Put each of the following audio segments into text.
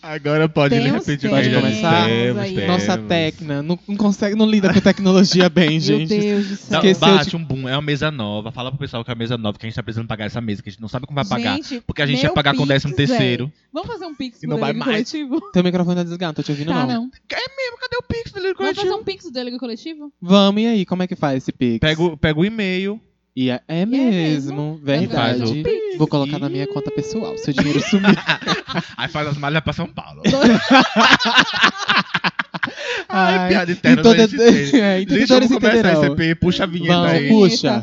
Agora pode, de Temos, repente, temos, vir. começar? Temos, aí. temos. Nossa Tecna não, não consegue, não lida com tecnologia bem, Meu gente. Deus do céu. Esqueceu bate de- um boom, é uma mesa nova. Fala pro pessoal que é uma mesa nova, que a gente tá precisando pagar essa mesa, que a gente não sabe como vai pagar. Gente, porque a gente meu ia pagar com Pix, décimo terceiro. velho. Vamos fazer um pix vai delírio mais. coletivo? Teu microfone tá desligado, não tô te ouvindo Tá, não. não. Mesmo, cadê o Pix do Lírio Vamos fazer Coletivo? um pix do delírio coletivo? Vamos, e aí, como é que faz esse Pix? Pega o, pega o e-mail. E é, é mesmo? mesmo, verdade. Faz o Pix. Vou colocar na minha conta pessoal, seu dinheiro sumir. Aí faz as malhas pra São Paulo. Ai, Ai, piada interna. e toda- da gente é, vamos começar entenderão. esse EP. Puxa a vinheta Vamos, aí. puxa.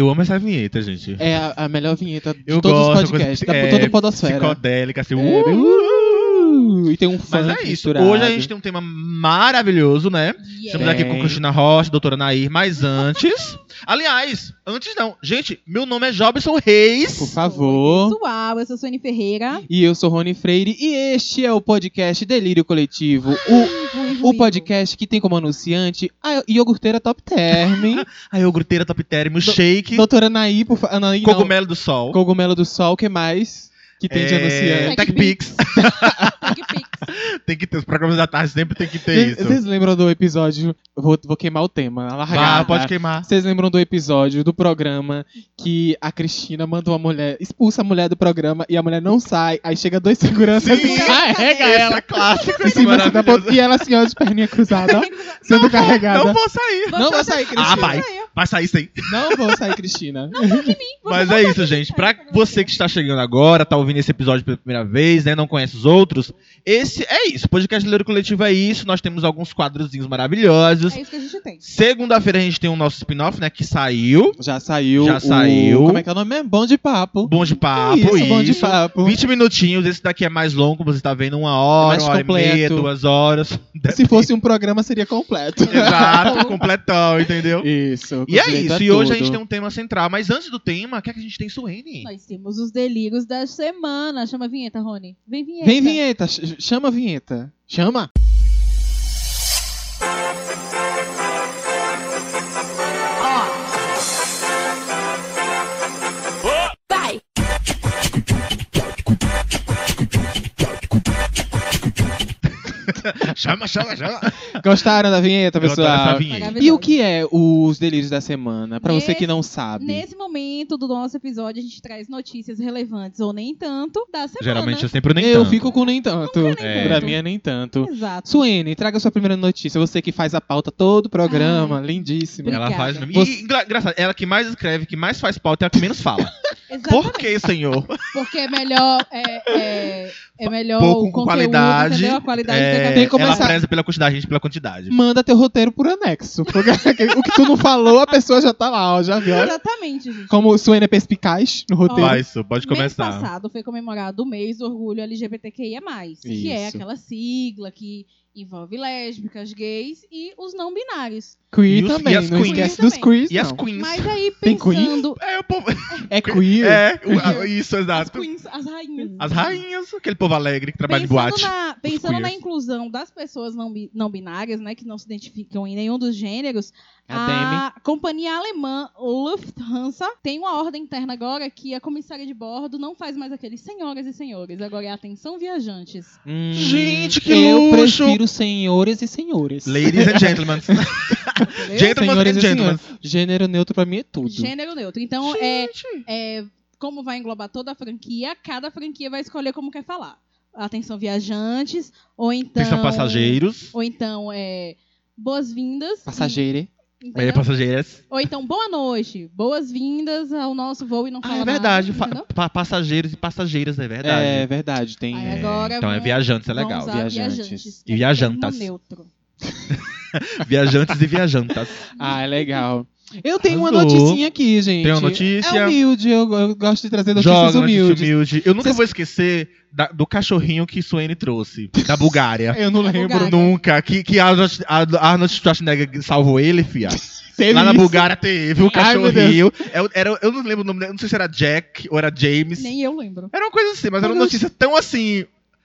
Eu amo essa vinheta, gente. É a, a melhor vinheta de Eu todos gosto. os podcasts, da, coisa, é, toda a podosfera. Psicodélica, assim. É, uh! uh, e tem um Mas funk é isso. misturado. Hoje a gente tem um tema maravilhoso, né? Estamos aqui com. Cristina Rocha, doutora Nair, mas antes. Aliás, antes não. Gente, meu nome é Jobson Reis. Por favor. Pessoal, eu sou Suene Ferreira. E eu sou Rony Freire e este é o podcast Delírio Coletivo. O, o podcast que tem como anunciante a iogurteira Top Term. A iogurteira top term, o shake, Doutora Anaí, por favor. Anaí, não. cogumelo do sol. Cogumelo do Sol, o que mais? Que tem de é, anunciante. TechPix. TechPix. tem que ter, os programas da tarde sempre tem que ter Vocês isso. vocês lembram do episódio? Vou, vou queimar o tema, a largada. Vá, pode queimar. Vocês lembram do episódio do programa que a Cristina manda uma mulher, expulsa a mulher do programa e a mulher não sai, aí chega dois seguranças Sim, e carrega Esse ela. é clássico, Em esse cima assim, da ponta- e ela assim, ó, de perninha cruzada, sendo carregada. Não vou sair. Não vai sair, Cristina. Ah, vai. Vai sair sim. Não vou sair, Cristina. Mas é isso, gente. Pra você que está chegando agora, tá ouvindo esse episódio pela primeira vez, né? Não conhece os outros. Esse é isso. O podcast Leiro Coletivo é isso. Nós temos alguns quadrozinhos maravilhosos. É isso que a gente tem. Segunda-feira a gente tem o nosso spin-off, né? Que saiu. Já saiu. Já o- saiu. Como é que é o nome mesmo? Bom de papo. Bom de papo, isso, isso. bom de papo. 20 minutinhos. Esse daqui é mais longo. Você tá vendo uma hora, Mais uma hora e meia, duas horas. Se fosse um programa, seria completo. Exato, completão, entendeu? Isso. E é isso. a E hoje a gente tem um tema central. Mas antes do tema, o que é que a gente tem, Suene? Nós temos os delírios da semana. Chama a vinheta, Rony. Vem vinheta. Vem vinheta, ch- chama a vinheta. Chama. Chama, chama, chama. Gostaram da vinheta, Eu pessoal? vinheta. E o que é os delírios da semana? Pra você que não sabe. Nesse momento do nosso episódio, a gente traz notícias relevantes ou nem tanto da semana. Geralmente eu sempre nem Eu tanto. fico com nem tanto. É. Pra mim é nem tanto. Exato. Suene, traga sua primeira notícia. Você que faz a pauta todo o programa, lindíssima. Obrigada. Ela faz. Você- E engra- engraçado, ela que mais escreve, que mais faz pauta, é a que menos fala. Exatamente. Por que, senhor? Porque é melhor. É, é, é melhor Pouco o com conteúdo, qualidade. entendeu? A qualidade É, Tem que ela começar- preza pela quantidade, a gente pela quantidade. Manda teu roteiro por anexo. Porque o que tu não falou, a pessoa já tá lá, ó, já viu. Exatamente, gente. Como o Suene é perspicaz no roteiro. Vai, isso, pode Mês começar. passado foi comemorado o mês do orgulho LGBTQIA+, que é Isso. aquela sigla que envolve lésbicas, gays e os não binários. Queer E os- também, e as não queens esquece dos queers, E as queens. Mas aí, Tem pensando... É, o povo... É queer? é o- a- isso, As exato. queens, as rainhas. As rainhas, aquele povo alegre que trabalha em Pensando, boate. na, pensando na inclusão das pessoas não, não binárias, né, que não se identificam em nenhum dos gêneros, A Demi. companhia alemã Lufthansa tem uma ordem interna agora que a comissária de bordo não faz mais aqueles senhoras e senhores, agora é atenção viajantes. Hum, Gente, que Eu luxo! prefiro senhores e senhores. Ladies and gentlemen. Gentlemen Senhores and e gentlemen. Gênero neutro pra mim é tudo. Gênero neutro. Então, é, é, como vai englobar toda a franquia, cada franquia vai escolher como quer falar. Atenção viajantes, ou então... Atenção passageiros. Ou então, é, boas-vindas. Passageiro. Entendeu? É, passageiras. Ou então, boa noite, boas-vindas ao nosso voo e não fala Ah, é verdade. nada, pa- passageiros e passageiras, é verdade. É verdade, tem. Aí agora então é vão- viajantes, é legal. Viajantes. viajantes. E é viajantas. termo neutro. Viajantes e viajantas. Ah, é legal. Eu tenho uma noticinha aqui, gente. Tem uma notícia? É humilde, eu, eu gosto de trazer notícias Joga notícia humildes. humilde. Eu nunca Vocês- vou esquecer da- do cachorrinho que Suene trouxe, da Bulgária. Eu não lembro. Bulgária. Nunca. Que, que Arnold, Arnold Schwarzenegger salvou ele, fia. Teve Lá na isso. Bulgária teve o cachorrinho. Eu, era, eu não lembro o nome, dele, não sei se era Jack ou era James. Nem eu lembro. Era uma coisa assim, mas era uma notícia tão assim.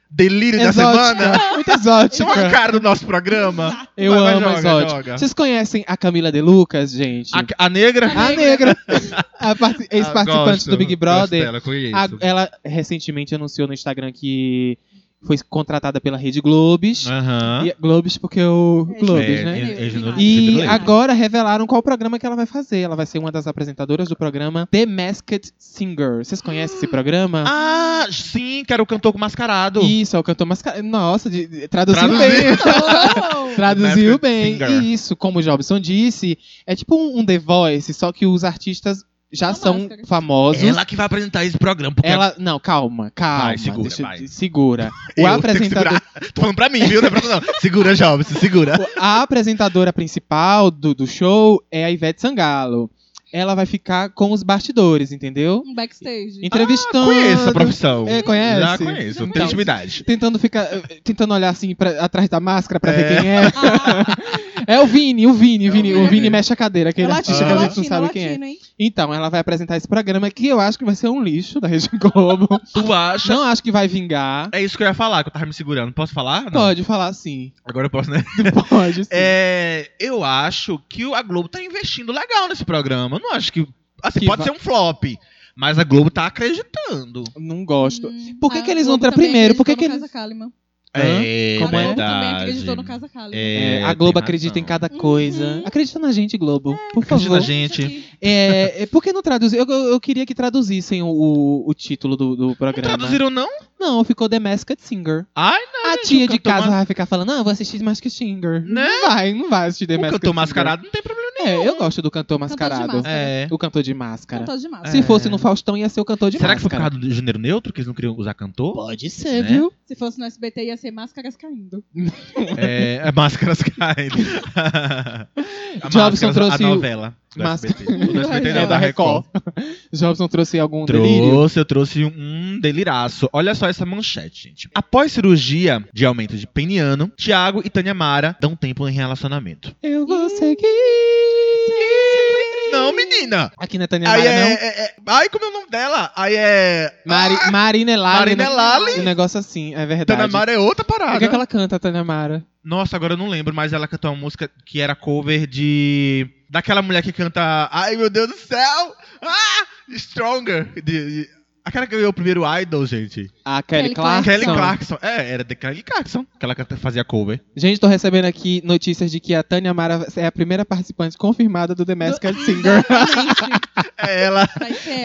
Delírio da Exótica. semana? Muito Isso é uma exótica. cara do nosso programa. Eu Vai, vai, amo joga, exótica. joga. Vocês conhecem a Camila De Lucas, gente? A, a negra? A negra. a parti- ex-participante Gosto, do Big Brother. dela. A- ela recentemente anunciou no Instagram que foi contratada pela Rede Globes. Aham. E- Globes porque o É, Globes, É, né? é, é, genu- E agora revelaram qual programa que ela vai fazer. Ela vai ser uma das apresentadoras do programa The Masked Singer. Vocês conhecem esse programa? Ah, sim, que era o cantor com mascarado. Isso, é o cantor mascarado. Nossa, de- de- traduziu Traduzi- bem. Oh! Traduziu Masked bem. Singer. Isso, como o Jobson disse, é tipo um, um The Voice, só que os artistas já são máscara. famosos. Ela que vai apresentar esse programa. Porque Ela, não, calma, calma. Vai, segura, deixa- vai. segura. O eu apresentador. Tô falando pra mim, viu? Não é pra não. Segura, Jobs, segura. a apresentadora principal do, do show é a Ivete Sangalo. Ela vai ficar com os bastidores, entendeu? Um backstage. Entrevistando. Conheço a profissão. É, conhece? Já conheço, não tenho Então, intimidade. Tentando ficar. eh, Tentando olhar assim pra, atrás da máscara pra ver É. quem é. Ah, É o Vini, o Vini, o Vini, É o o Vini Vini. mexe a cadeira, aquele é artista latino, que a é gente não latino, sabe é quem é. latino, hein? Então, ela vai apresentar esse programa que eu acho que vai ser um lixo da Rede Globo. Tu acha? Não acho que vai vingar. É isso que eu ia falar, que eu tava me segurando. Posso falar? Não. Pode falar sim. Agora eu posso, né? Pode sim. É, eu acho que a Globo tá investindo legal nesse programa. Eu não acho que. Assim, Que pode va- ser um flop. Mas a Globo tá acreditando. Não gosto. Hum, Por que a que eles vão entrar primeiro? Por que que eles-. É, Como a é? Globo também acreditou no Casa Kalimann. É, É, a Globo acredita em cada coisa. Acredita na gente, Globo. Por Acredita favor. na gente. É, é, por que não traduzir? Eu, eu- eu queria que traduzissem o, o, o título do, do Não programa. traduziram, não? Não, ficou The Masked Singer. Ai, A gente, tia de casa mas- vai ficar falando, não, eu vou assistir The Masked Singer. Né? Não vai, não vai assistir The O Masked Singer. mascarado não tem problema É, eu gosto do cantor Cantor de mascarado. máscara. É. O cantor de máscara. Cantor de massa. Se É. fosse no Faustão, ia ser o cantor de Será que foi por máscara. causa do gênero neutro que eles não queriam usar cantor? Pode ser, Né? viu? Se fosse no SBT, ia ser Máscaras Caindo. É, é máscaras caindo. a Jobson Máscaras, trouxe a o- novela. Do Máscara- SBT. Do SBT não, É, da Record. Jobson trouxe algum delírio? Trouxe, eu trouxe um deliraço. Olha só essa manchete, gente. Após cirurgia de aumento de peniano, Thiago e Tânia Mara dão tempo em relacionamento. Eu vou seguir. Menina! Aqui não é Tânia Aí Mara, é, não? é- é- Ai, como é o nome dela? Aí é. Mari, Ah, Marina. Marina né? Elali. Um negócio assim, é verdade. Tânia Mara é outra O parada. que, é que ela canta, Tânia Mara? Nossa, agora eu não lembro, mas ela cantou uma música que era cover de. Daquela mulher que canta. Ai, meu Deus do céu! Ah! Stronger! De, de- Aquela que ganhou o primeiro Idol, gente. A Kelly, Kelly Clarkson. Kelly Clarkson. É, era de Kelly Clarkson que ela fazia cover. Gente, tô recebendo aqui notícias de que a Tânia Mara é a primeira participante confirmada do The Masked Singer. É ela.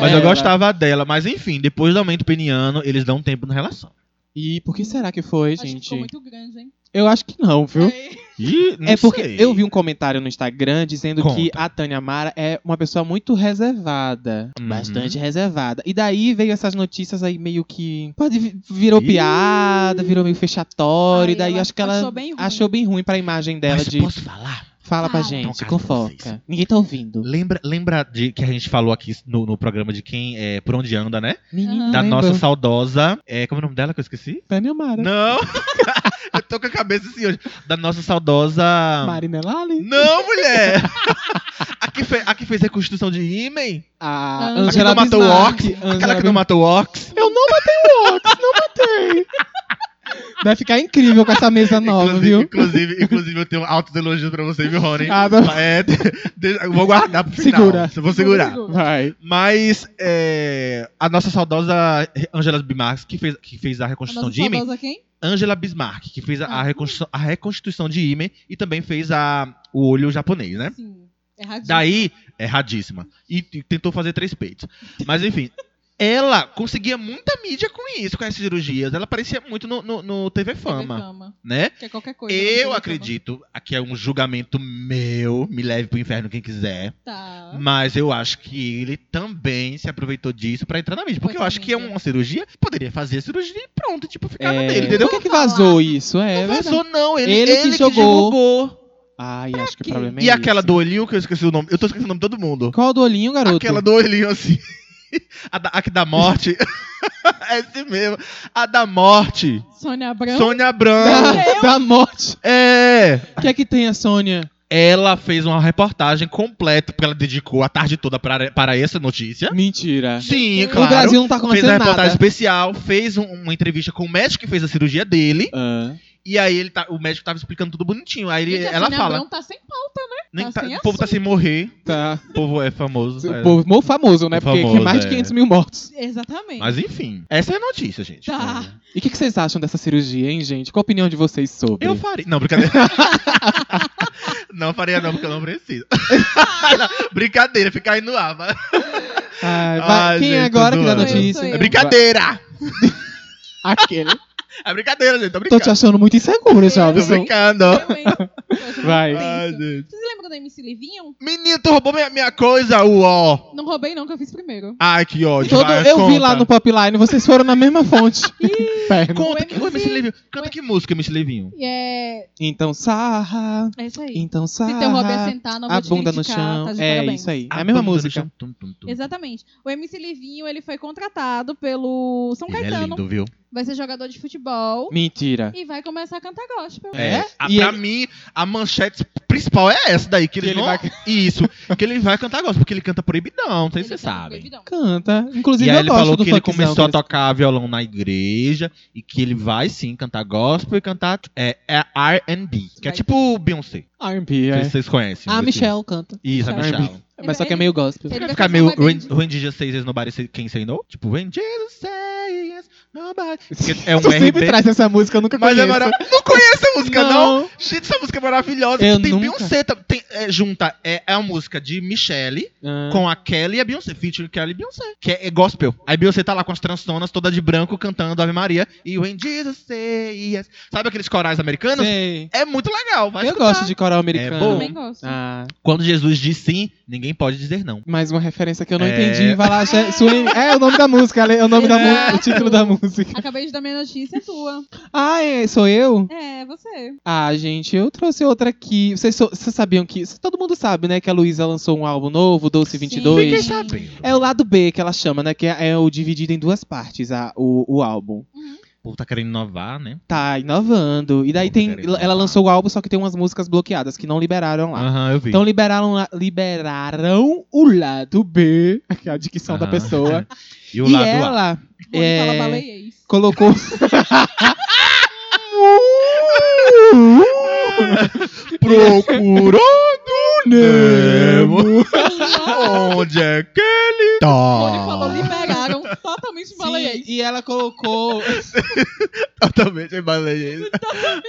Mas eu gostava dela. Mas enfim, depois do aumento peniano, eles dão tempo na relação. E por que será que foi, Acho que gente? ficou muito grande, hein? Eu acho que não, viu? Aí, Ih, não é porque sei. eu vi um comentário no Instagram dizendo Conta. que a Tânia Mara é uma pessoa muito reservada. Uhum. Bastante reservada. E daí veio essas notícias aí meio que. Pode, vi- virou Ih. piada, virou meio fechatório. Aí e daí acho que ela achou bem ruim. achou bem ruim pra imagem dela Mas de. posso falar? Fala pra gente, caso pra vocês. fofoca. Ninguém tá ouvindo. Lembra, lembra de que a gente falou aqui no, no programa de quem é Por Onde Anda, né? Menina, Da lembra? nossa saudosa. É, como é o nome dela que eu esqueci? Tânia Mara. Não! eu tô com a cabeça assim hoje. Da nossa saudosa. Marina Lali. Não, mulher! a, que fe- a que fez reconstrução de ímen? A A A que Angela não matou o. Ox? Angela Aquela que não matou o Ox? Eu não matei o Ox, não matei. Vai ficar incrível com essa mesa nova, inclusive, viu? Inclusive, inclusive, eu tenho altos elogios pra você, viu, Rony? Ah, não. É, de- de- eu vou guardar pro final. Segura. Vou segurar. Segura. Vai. Mas é, a nossa saudosa Angela Bismarck, que fez, que fez a A reconstrução nossa de ímen, saudosa quem? Angela Bismarck, que fez a, a Ah. reconstrução, a reconstituição de ímen e também fez a, o olho japonês, né? Sim. Erradinho. Daí, erradíssima. E, e tentou fazer três peitos. Mas enfim, ela conseguia muita mídia com isso, com essas cirurgias. Ela aparecia muito no, no, no TV TV Fama, Fama. né? Que é qualquer coisa. TV Eu Fama. acredito, aqui é um julgamento meu, me leve pro inferno quem quiser. Tá. Mas eu acho que ele também se aproveitou disso pra entrar na mídia. Porque eu acho que é uma cirurgia, poderia fazer a cirurgia e pronto, tipo, ficar na É, dele, entendeu? Por que, que vazou isso? É, não verdade. vazou, não. Ele, Ele que ele jogou. divulgou. Ai, acho que o quê? problema é E aquela esse. do olhinho, que eu esqueci o nome. Eu tô esquecendo o nome de todo mundo. Qual do olhinho, garoto? Aquela do olhinho, assim. A, da, a que da morte. é esse mesmo. A da morte. Sônia Abrão. Sônia Abrão. Da, da morte. É. O que é que tem a Sônia? Ela fez uma reportagem completa, porque ela dedicou a tarde toda para, para essa notícia. Mentira. Sim, claro. O Brasil não tá fez a acontecendo reportagem nada. especial, fez um- uma entrevista com o médico que fez a cirurgia dele. Ah. E aí ele tá, o médico tava explicando tudo bonitinho. Aí ele- Gente, a ela Sônia fala. Abrão tá sem pauta, né? Nem tá tá- o povo tá sem morrer. Tá. O povo é famoso. é. O povo muito famoso, né? Porque Famoso, tem mais de é. 500 mil mortos. Exatamente. Mas enfim, essa é a notícia, gente. Tá. E o que, que vocês acham dessa cirurgia, hein, gente? Qual a opinião de vocês sobre? Eu faria. Não, brincadeira. não faria não, porque eu não preciso. Não, brincadeira, fica aí no ar. vai. Ai, vai- Ai, Quem é gente, agora que dá notícia? É brincadeira. Aquele. É brincadeira, gente. Tô Tô brincando. te achando muito inseguro, Eu Tô Jobson. brincando. Vai. Ai, gente. Vocês lembram da MC Livinho? Menino, tu roubou minha, minha coisa, uó. Não roubei, não, que eu fiz primeiro. Ai, que ódio. Todo- vai, eu vi conta. lá no Popline, vocês foram na mesma fonte. Inferno. Conta, que, o MC Livinho. Canta que música, MC Livinho? É. Então sarra, É isso aí. então Se teu hobby é sarra. sentar, não A vou te bunda no criticar, chão. tá É parabéns. isso aí. É a mesma música. tum, tum, tum. Exatamente. O MC Livinho, ele foi contratado pelo São Ele é Caetano. lindo, viu? Vai ser jogador de futebol Mentira. e vai começar a cantar gospel. É? A, E pra ele- mim, a manchete principal é essa daí, que, Que ele, ele não... vai- Isso, que ele vai cantar gospel, porque ele canta proibidão, não sei se vocês canta sabem. proibidão. Canta. Inclusive, E aí eu ele gosto falou do que ele começou a que tocar violão na igreja e que ele vai sim cantar gospel e cantar é, é R&B, que é tipo Beyoncé, R&B, que é. vocês conhecem. A assim. Michelle canta. Isso, a. Michelle. Mas só que é meio gospel. Ele Vai ficar meio When, when Jesus says yes, nobody say, can say no? Tipo, when Jesus says yes, nobody... Porque é um tu sempre RB. traz essa música, eu nunca Mas é conheço. maravilhoso. Não conhece a música, não? Não. Gente, essa música é maravilhosa. Eu tem nunca. Beyoncé, tem, é, junta, é, é a música de Michelle Ah. com a Kelly e a Beyoncé, featuring Kelly e Beyoncé, que é, é gospel. Aí Beyoncé tá lá com as transonas, toda de branco, cantando Ave Maria, e When Jesus say yes. Sabe aqueles corais americanos? Sei. É muito legal, vai Eu escutar. gosto de coral americano. É bom. Também gosto. Ah, Quando Jesus diz sim, ninguém pode dizer não. mais uma referência que eu não É. entendi. Vai lá, Swain- é o nome da música, é o nome da É. mu- o título da música. Acabei de dar minha notícia é tua. Ah, é, sou eu? É, você. Ah, gente, eu trouxe outra aqui. Vocês, so- vocês sabiam que. Todo mundo sabe, né? Que a Luísa lançou um álbum novo, Doce Sim. 22. Fiquei sabendo. É o lado B que ela chama, né? Que é, é o dividido em duas partes, a, o, o álbum. O povo tá querendo inovar, né? Tá inovando. E daí Pô, tem. Ela inovar. lançou o álbum, só que tem umas músicas bloqueadas que não liberaram lá. Aham, eu vi. Então liberaram, lá- liberaram o lado B, que é a dicção da Aham. pessoa. E o e lado A. ela Rony É. fala baleiês. colocou. Procurando Nemo. Onde é que ele Rony falou tá? liberaram totalmente baleiês. Sim, e ela colocou. Totalmente baleia.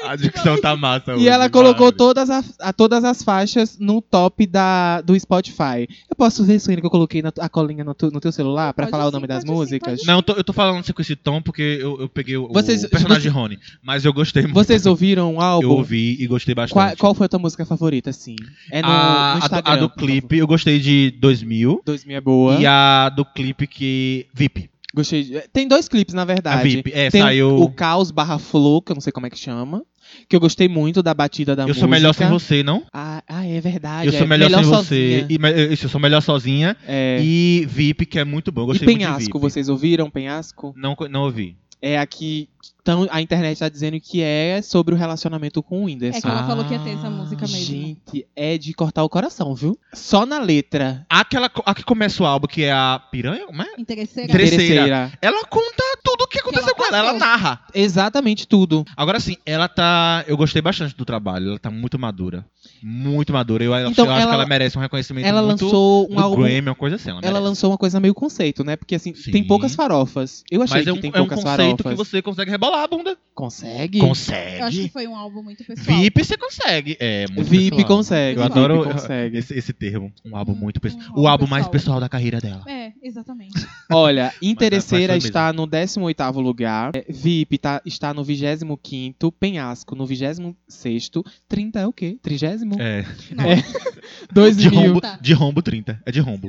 A dicção tá massa. E ela colocou todas, as- a, todas as faixas no top da, do Spotify. Eu posso ver, Suína, que eu coloquei na, a colinha no, tu- no teu celular pra Pode falar o sim, nome das sim, músicas? Não, eu tô- eu tô falando assim com esse tom porque eu, eu peguei o, Vocês- o personagem vocês- Rony. Mas eu gostei muito. Vocês ouviram o álbum? Eu ouvi e gostei bastante. Qual, qual foi a tua música favorita, assim? É no, a, no a do- Instagram. a do clipe, eu gostei de 2000. 2000 é boa. E a do clipe que. VIP. Gostei. de- Tem dois clipes, na A verdade. VIP. É, Tem saiu. o Caos barra Flow, que eu não sei como é que chama. Que eu gostei muito da batida da eu música. sou melhor sem você, não? Ah, ah, é verdade. eu sou é. melhor, sem sozinha. você. E, eu sou melhor sozinha. É. E VIP, que é muito bom. Eu E gostei muito de Penhasco, VIP. vocês ouviram Penhasco? Não, não ouvi. É aqui. Então, a internet tá dizendo que é sobre o relacionamento com o Whindersson. É que ela falou que ia ter essa música mesmo. Gente, é de cortar o coração, viu? Só na letra. Aquela, a que começa o álbum, que é a Piranha? Como é? Interesseira. Terceira. Ela conta tudo o que aconteceu ela com ela. Ela narra. Exatamente tudo. Agora sim, ela tá. Eu gostei bastante do trabalho. Ela tá muito madura. Muito madura. Eu, acho- Então, eu acho ela- que ela merece um reconhecimento Ela muito lançou um álbum. Grammy, uma coisa assim. Ela, Ela lançou uma coisa meio conceito, né? Porque assim, Sim. tem poucas farofas. Eu achei Mas é que um, tem é um poucas conceito farofas. que você consegue rebolar a bunda. Consegue? Eu acho que Consegue. foi um álbum muito pessoal. VIP você consegue. É, muito VIP pessoal. consegue. Eu VIP adoro consegue. esse, esse termo. Um álbum muito pessoal. Um o álbum álbum mais pessoal. pessoal da carreira dela. É, exatamente. Olha, Interesseira mas foi está no 18º lugar, é, VIP tá, está no 25º, Penhasco no 26º, 30 é o quê? 30? É. Não. É. De 2000. rombo, Tá. de rombo 30. É de rombo.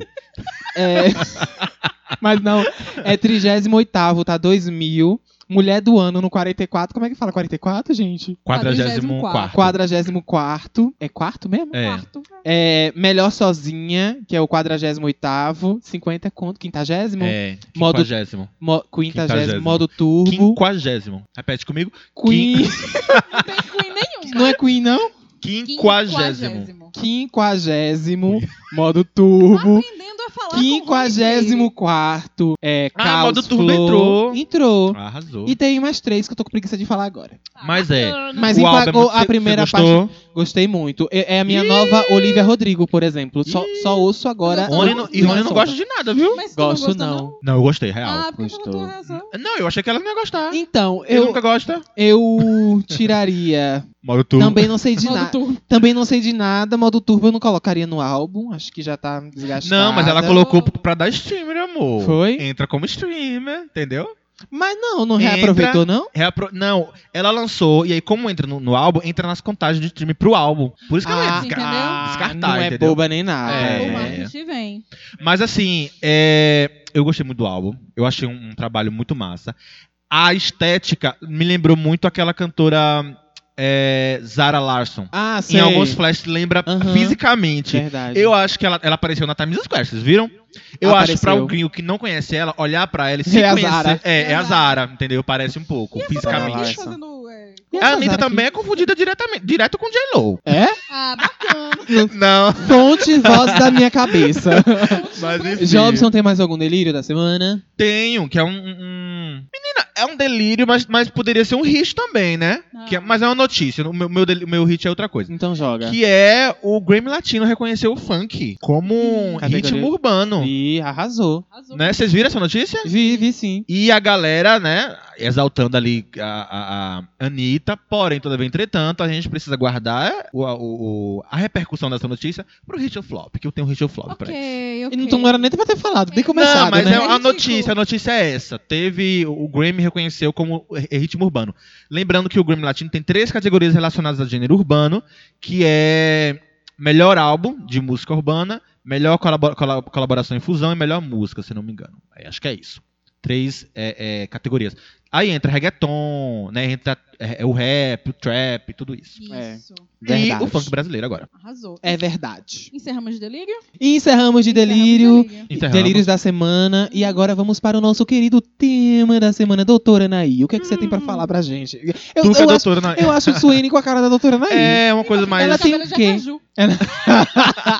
É... Mas não, é 38º, tá 2000. Mulher do ano no 44. Como é que fala 44, gente? 44. 44. É quarto mesmo? É. Quarto. É, melhor sozinha, que é o 48º. 50 é quanto? Quintagésimo? É. Modo- Quinquagésimo. Mo, quintagésimo, Quintagésimo. modo turbo. Quinquagésimo. Repete comigo. Queen. Não tem Queen nenhuma. Não é Queen, não? Quinquagésimo. Quinquagésimo, modo turbo. Aprendendo a falar com o Quinquagésimo quarto, é, Ah, Caos modo turbo Flow. entrou. Entrou. Arrasou. E tem mais três que eu tô com preguiça de falar agora. Mas é. Mas O álbum empagou muito- a primeira cê gostou? parte. Gostei muito. É é a minha nova Olivia Rodrigo, por exemplo. Só, só ouço agora. Rony não- e Rony não gosta de nada, viu? Mas tu não Gosto gostou, não. Não, eu gostei, real. Ah, porque Gostou. razão. Não, eu achei que ela não ia gostar. Então, Eu eu, nunca gosta. eu tiraria. Modo turbo. Também não sei de Modo nada. turbo. Também não sei de nada. Modo turbo eu não colocaria no álbum. Acho que já tá desgastado. Não, mas ela colocou pra dar streamer, amor. Foi? Entra como streamer, entendeu? Mas não, não Entra- reaproveitou, não? Reapro- Não, ela lançou, e aí como entra no, no álbum, entra nas contagens de streaming pro álbum. Por isso que ela ia Ah, desca- entendeu? descartar, não é entendeu? boba nem nada. É. Vem. Mas assim, é, eu gostei muito do álbum. Eu achei um, um trabalho muito massa. A estética me lembrou muito aquela cantora é, Zara Larson. Ah, sei. Em alguns flashes lembra fisicamente. Verdade. Eu acho que ela, ela apareceu na Times Square, vocês viram? Eu acho Apareceu. pra o gringo que não conhece ela, olhar pra ela e se É a conhecer. Zara. É, é É a a Zara, entendeu? Parece um pouco, Zara fisicamente. Fazendo, é, E A essa Anitta também é confundida diretamente, direto com J-Lo. É? Ah, bacana. Não, Fonte voz da minha cabeça. mas enfim. Jobson tem mais algum delírio da semana? Tenho, que é um, um- Menina, é um delírio, mas, mas poderia ser um hit também, né? Ah. Que é- mas é uma notícia, o meu, meu, deli- meu hit é outra coisa. Então joga. Que é o Grammy Latino reconheceu o funk como um Categoria. ritmo urbano. E arrasou. Arrasou. Né? Vocês viram essa notícia? Vi, vi sim. E a galera, né, exaltando ali a, a, a Anitta, porém, todavia, entretanto, a gente precisa guardar o, a, o- a repercussão dessa notícia pro hit ou flop, que eu tenho um hit ou flop pra isso. Ok, ok. Então não era nem pra ter falado, nem começado, Não, mas né? é a notícia, a notícia é essa. Teve, o Grammy reconheceu como é ritmo urbano. Lembrando que o Grammy Latino tem três categorias relacionadas a gênero urbano, que é melhor álbum de música urbana, melhor colabo- cola- colaboração em fusão e melhor música, se não me engano. É, acho que é isso. Três é, é, categorias. Aí entra reggaeton, né? Entra é, o rap, o trap, tudo isso. Isso. Verdade. E o funk brasileiro agora. Arrasou. É verdade. Encerramos de delírio? E encerramos de Encerramos delírio. delírio. Encerramos. Delírios da semana. E agora vamos para o nosso querido tema da semana, doutora Naí. O que é que você tem pra falar pra gente? Eu, tu que é eu, acho, doutora eu acho o Suene com a cara da doutora Naí. É uma coisa mais... Ela tem o quê? Ela-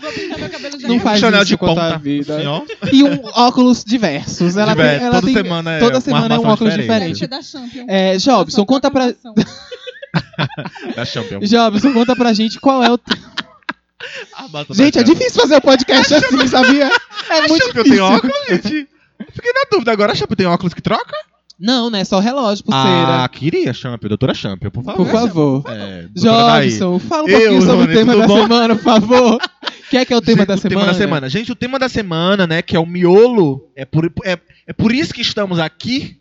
Vou pintar meu cabelo de Não acaju. faz Chanel isso de quanto a ponta. vida. assim, ó. E um óculos diversos. Ela Diverso. tem, ela Toda tem, semana é toda uma semana é um armação óculos diferente. Diferente. da Champion. É, Jobson, conta pra, Da Champion. Jobson, conta pra gente qual é o. A da Gente, é difícil fazer o podcast assim, sabia? É muito Champion tem difícil. óculos, gente? Fiquei na dúvida agora. A Champion tem óculos que troca? Não, né? Só relógio, pulseira. Ah, queria Champion. Doutora Champion, por favor. por favor. É. Jobson, fala um Eu, pouquinho sobre Rony, o tema da bom? semana, por favor. Quer é que é o tema Gente, da o semana? tema da semana. Gente, o tema da semana, né, que é o miolo, é por, é, é por isso que estamos aqui.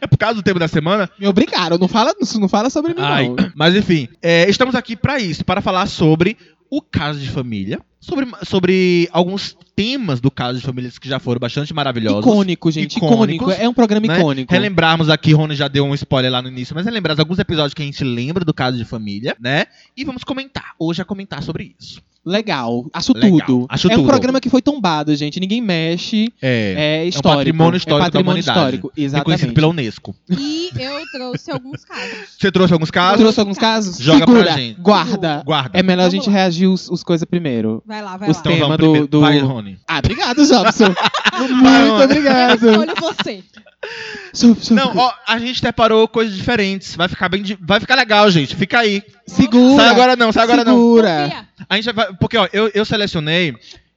É por causa do tema da semana. Me obrigaram, não fala, não fala sobre mim, Ai, não. mas enfim, é, estamos aqui para isso, para falar sobre o caso de família, sobre, sobre alguns temas do caso de família que já foram bastante maravilhosos. Icônico, gente, icônico. É um programa né? icônico. Relembrarmos aqui, Rony já deu um spoiler lá no início, mas relembrar alguns episódios que a gente lembra do caso de família, né? E vamos comentar. Hoje é comentar sobre isso. Legal, acho Legal, tudo. acho é um tudo. programa que foi tombado, gente. Ninguém mexe. É. É histórico. patrimônio histórico é patrimônio da humanidade. histórico. Reconhecido Exatamente. pela Unesco. E eu trouxe alguns casos. Você trouxe alguns casos? Trouxe alguns casos? Joga Segura, pra gente. guarda. Guarda. É melhor a Vamos gente lá. reagir os, os coisas primeiro. Vai lá, vai Os lá. temas. Então vamos do- do- Vai, Rony. Ah, obrigado, Jobson. Muito obrigado. Escolho você. Não, ó, a gente separou coisas diferentes. Vai ficar bem. Vai ficar legal, gente. Fica aí. segura. Sai agora não, sai agora não. segura. A gente vai. Porque, ó, eu, eu selecionei.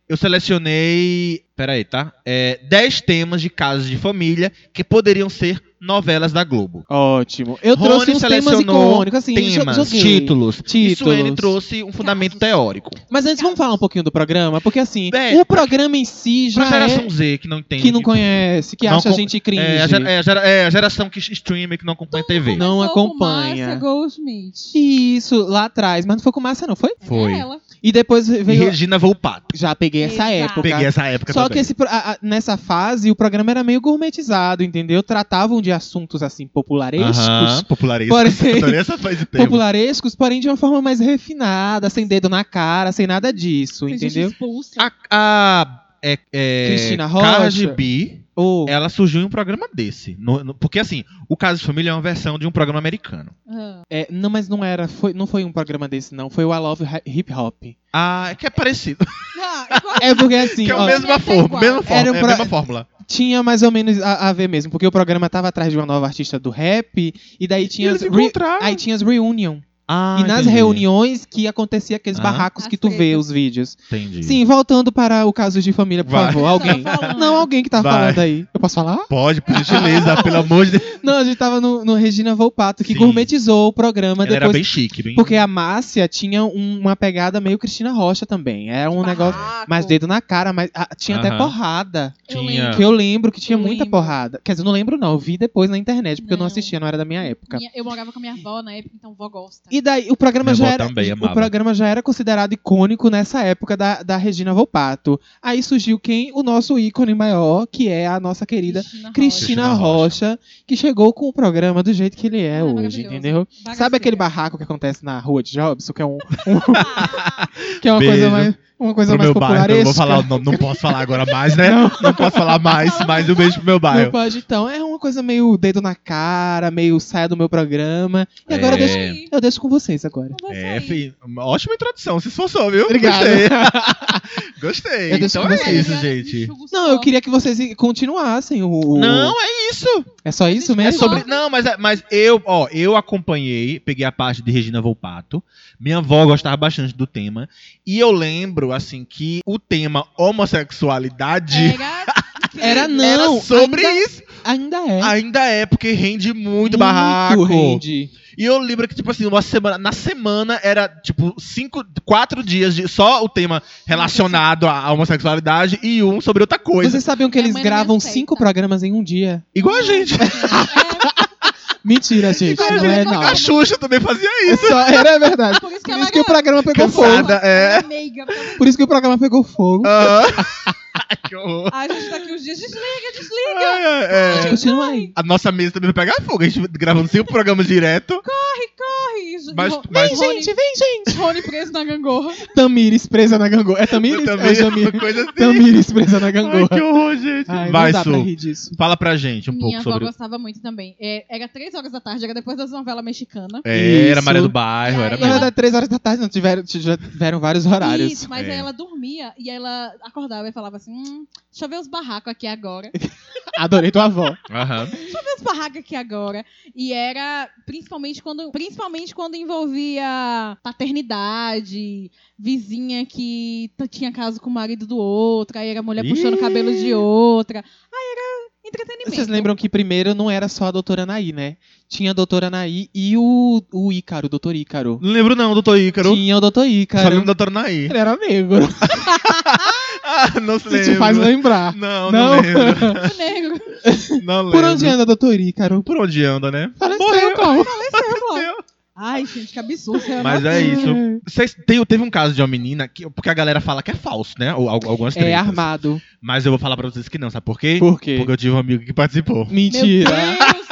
Eu selecionei. Peraí, tá? É, 10 temas de casos de família que poderiam ser novelas da Globo. Ótimo. Eu Rony trouxe uns temas selecionou icônicos, assim, temas, joguei. títulos. Isso Títulos. ele trouxe um fundamento Casos. teórico. Mas antes vamos falar um pouquinho do programa, porque assim, Bem, o programa em si Pra já geração é Z que não entende. que não conhece, que Não acha a com- gente cringe. É a, gera- é a gera- é a geração que streama e que não acompanha TV. Não com acompanha. Márcia Goldschmidt. Isso, lá atrás, mas não foi com Márcia não, foi? Foi. É ela. E depois E veio Regina Volpato. já peguei essa Exato. época. Peguei essa época Só também. que esse, a- a- nessa fase o programa era meio gourmetizado, entendeu? Tratavam de assuntos assim popularescos. Aham, popularesco. Porém- Adorei essa fase. Popularescos, porém de uma forma mais refinada, sem dedo na cara, sem nada disso, Tem gente entendeu? expulsa. A, a é, é, Cristina Cardi Rocha. B Ô, ela surgiu em um programa desse. No- no- porque assim, o Caso de Família é uma versão de um programa americano. Ah. é, não, mas não era, foi, não foi um programa desse, não. Foi o I Love Hi- Hip Hop. Ah, é que é parecido. Ah, igual- É porque assim, que é a mesma é forma, mesma forma, Era um é a pro- mesma fórmula. tinha mais ou menos a, a ver mesmo, porque o programa tava atrás de uma nova artista do rap, e daí tinha eles as, re- aí tinha as reunion. Ah, e nas entendi. reuniões que acontecia aqueles Ah. barracos que tu vê os vídeos. Entendi. Sim, voltando para o caso de família, por Vai. favor. Alguém. Tava falando. Não, alguém que tá Vai. falando aí. Eu posso falar? Pode, por gentileza, pelo amor de Deus. Não, a gente tava no, no Regina Volpato, que Sim. gourmetizou o programa Ela era depois. bem chique, bem. Porque a Márcia tinha um- uma pegada meio Cristina Rocha também. Era um negócio Barraco. mais dedo na cara, mas ah, tinha até porrada. Eu Tinha- lembro. Que eu lembro que tinha Eu muita lembro. porrada. Quer dizer, eu não lembro não, eu vi depois na internet, porque eu não Não. assistia, não era da minha época. Minha- eu morava com a minha avó na época, então vó gosta. E daí, o programa Minha já era. também o programa já era considerado icônico nessa época da, da Regina Volpato. Aí surgiu quem? O nosso ícone maior, que é a nossa querida Cristina Cristina Cristina Rocha, que chegou com o programa do jeito que ele é Ah, hoje, entendeu? Bagaceira. Sabe aquele barraco que acontece na rua de Jobson, que é um, um- que é uma Beijo. coisa mais uma coisa Pro mais meu bairro, eu não vou falar, o nome, não posso falar agora mais, né? Não, posso falar mais, mas um beijo pro meu Não bairro. pode, então. É uma coisa meio dedo na cara, meio saia do meu programa. E agora É. eu, deixo, eu deixo com vocês agora. Não É, sair. fi, uma ótima introdução, se esforçou, viu? Obrigado. Gostei. Gostei. Eu deixo então com é vocês. isso, gente. Não, eu queria que vocês continuassem o. Não, é isso. É só isso É mesmo? sobre. Não, mas, é- mas eu, ó, eu acompanhei, peguei a parte de Regina Volpato. Minha avó gostava bastante do tema. E eu lembro, assim, que o tema homossexualidade Era, Era não. era sobre ainda, isso. Ainda é. Ainda é, porque rende muito, barraco. rende. E eu lembro que, tipo assim, uma semana, na semana era, tipo, cinco, quatro dias de só o tema relacionado à homossexualidade e um sobre outra coisa. Vocês sabiam que Minha eles gravam cinco programas em um dia? Igual a gente. É, Mentira, gente. Não gente, é, não. A Xuxa também fazia isso. Só, era verdade. por isso que Por isso que o programa pegou fogo. Cansada, é. é. Por isso que o programa pegou fogo. Aham. que horror. Ai, a gente tá aqui uns dias, desliga, desliga. Ai, ai, é. Continua aí. A nossa mesa também vai pegar fogo. A gente gravando cinco programas direto. Corre. Mas- Ro- mas- Vem, Rony, gente, vem, gente. Rony preso na gangorra. Tamires presa na gangorra. É Tamires? Também, É Jamir. coisa assim. Tamires presa na Ai, gangorra. que horror, gente. Ai, Vai, dá Su. Fala pra gente um Minha pouco avó sobre. gostava muito também. É, era três horas da tarde, era depois das novelas mexicanas. É, era. Maria do Bairro, era ela- verdade, três horas da tarde não tiveram, já tiveram vários horários. Isso, mas É. aí ela dormia e ela acordava e falava assim: hum, deixa eu ver os barracos aqui agora. Adorei tua avó. Aham. Deixa eu ver os barracos aqui agora. E era principalmente quando, principalmente quando envolvia paternidade, vizinha que tinha caso com o marido do outro, aí era mulher puxando cabelo de outra. Aí era entretenimento. Vocês lembram que primeiro não era só a doutora Anaí, né? Tinha a doutora Anaí e o, o Ícaro, o doutor Ícaro. Não lembro não, doutor Ícaro. Tinha o doutor Só Ícaro. lembro do doutor Naí. Ele era negro. Ah, não se lembra. te faz lembrar. Não, não, Não? lembro. Não lembro. Por onde anda, doutor Ícaro? Por onde anda, né? Faleceu, Morreu. como? Ai, gente, que absurdo. Mas é isso. Vocês, tem- teve um caso de uma menina, que, porque a galera fala que é falso, né? Ou, al- algumas É tretas. armado. Mas eu vou falar pra vocês que não, sabe por quê? Por quê? Porque eu tive um amigo que participou. Meu Mentira. Deus.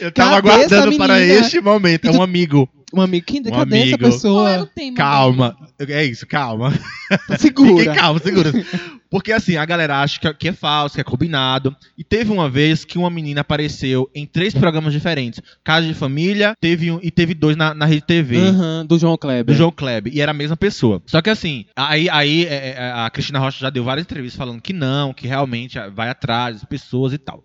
Eu tava Cadê aguardando para este momento. É tu- um amigo. Um amigo. Quem, Um cadê essa amigo. O pessoa? tema? Calma. É isso, calma. Segura. Fiquem calma, segura. Porque assim, a galera acha que é- que é falso, que é combinado. E teve uma vez que uma menina apareceu em três programas diferentes. Casa de Família, teve um, e teve dois na, na Rede TV. Aham, do João Kleber. Do João Kleber, e era a mesma pessoa. Só que assim, aí, aí é, é, a Cristina Rocha já deu várias entrevistas falando que não, que realmente vai atrás das pessoas e tal.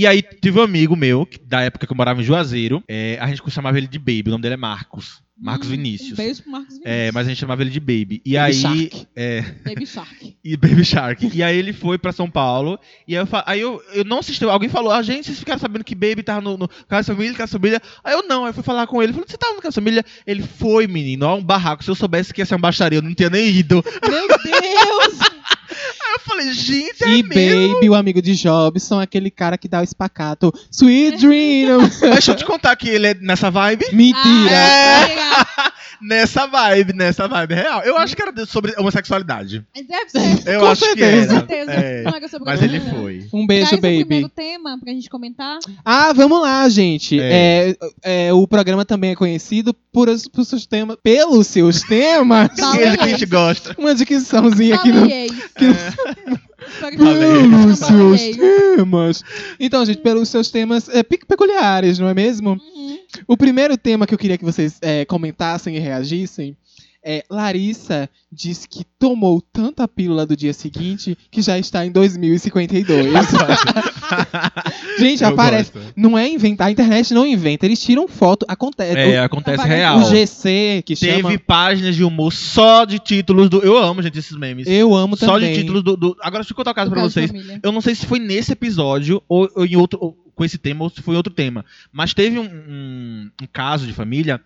E aí tive um amigo meu, que- da época que eu morava em Juazeiro, é, a gente chamava ele de Baby, o nome dele é Marcos. Marcos Hum, Vinícius. Um beijo pro Marcos Vinícius. É, mas a gente chamava ele de Baby. E Baby aí. Shark. É, Baby Shark. e Baby Shark. E aí ele foi pra São Paulo. E aí eu, fa- aí eu, eu não assisti. Alguém falou, ah, gente, vocês ficaram sabendo que Baby tava no, no Casa Família, Casa Família. Aí eu não, aí eu fui falar com ele. Falei, você tava no Casa Família? Ele foi, menino, ó, um barraco. Se eu soubesse que ia ser um baixaria, eu não tinha nem ido. Meu Deus! Aí eu falei, gente, é E mesmo? Baby, o amigo de Jobson, aquele cara que dá o espacato. Sweet Dream. Deixa eu te contar que ele é nessa vibe. Mentira. Ah, legal. Nessa vibe, nessa vibe real. Eu acho que era sobre homossexualidade. Deve ser. Eu Com acho certeza. que era. certeza. É, Não era sobre mas o ele foi. Um beijo, Traz o baby. primeiro tema pra gente comentar. Ah, vamos lá, gente. É. É, é, o programa também é conhecido por, por seus temas, pelos seus temas. Aquele que a gente gosta. Uma dicçãozinha aqui no. Talvez. Que eu Pelos seus temas. Então, gente, pelos seus temas é, pe- peculiares, não é mesmo? Uhum. O primeiro tema que eu queria que vocês é, comentassem e reagissem é Larissa diz que tomou tanta pílula do dia seguinte que já está em 2052. Gente, Eu aparece. gosto. Não é inventar, a internet não inventa, eles tiram foto, acontece. É, acontece Aparece real. o, o GC que Teve chama. páginas de humor só de títulos do. Eu amo, gente, esses memes. Eu amo só também. de títulos do, do- Agora, deixa eu contar o caso pra vocês. família. Eu não sei se foi nesse episódio ou, ou em outro. ou com esse tema ou se foi outro tema. Mas teve um, um- um caso de família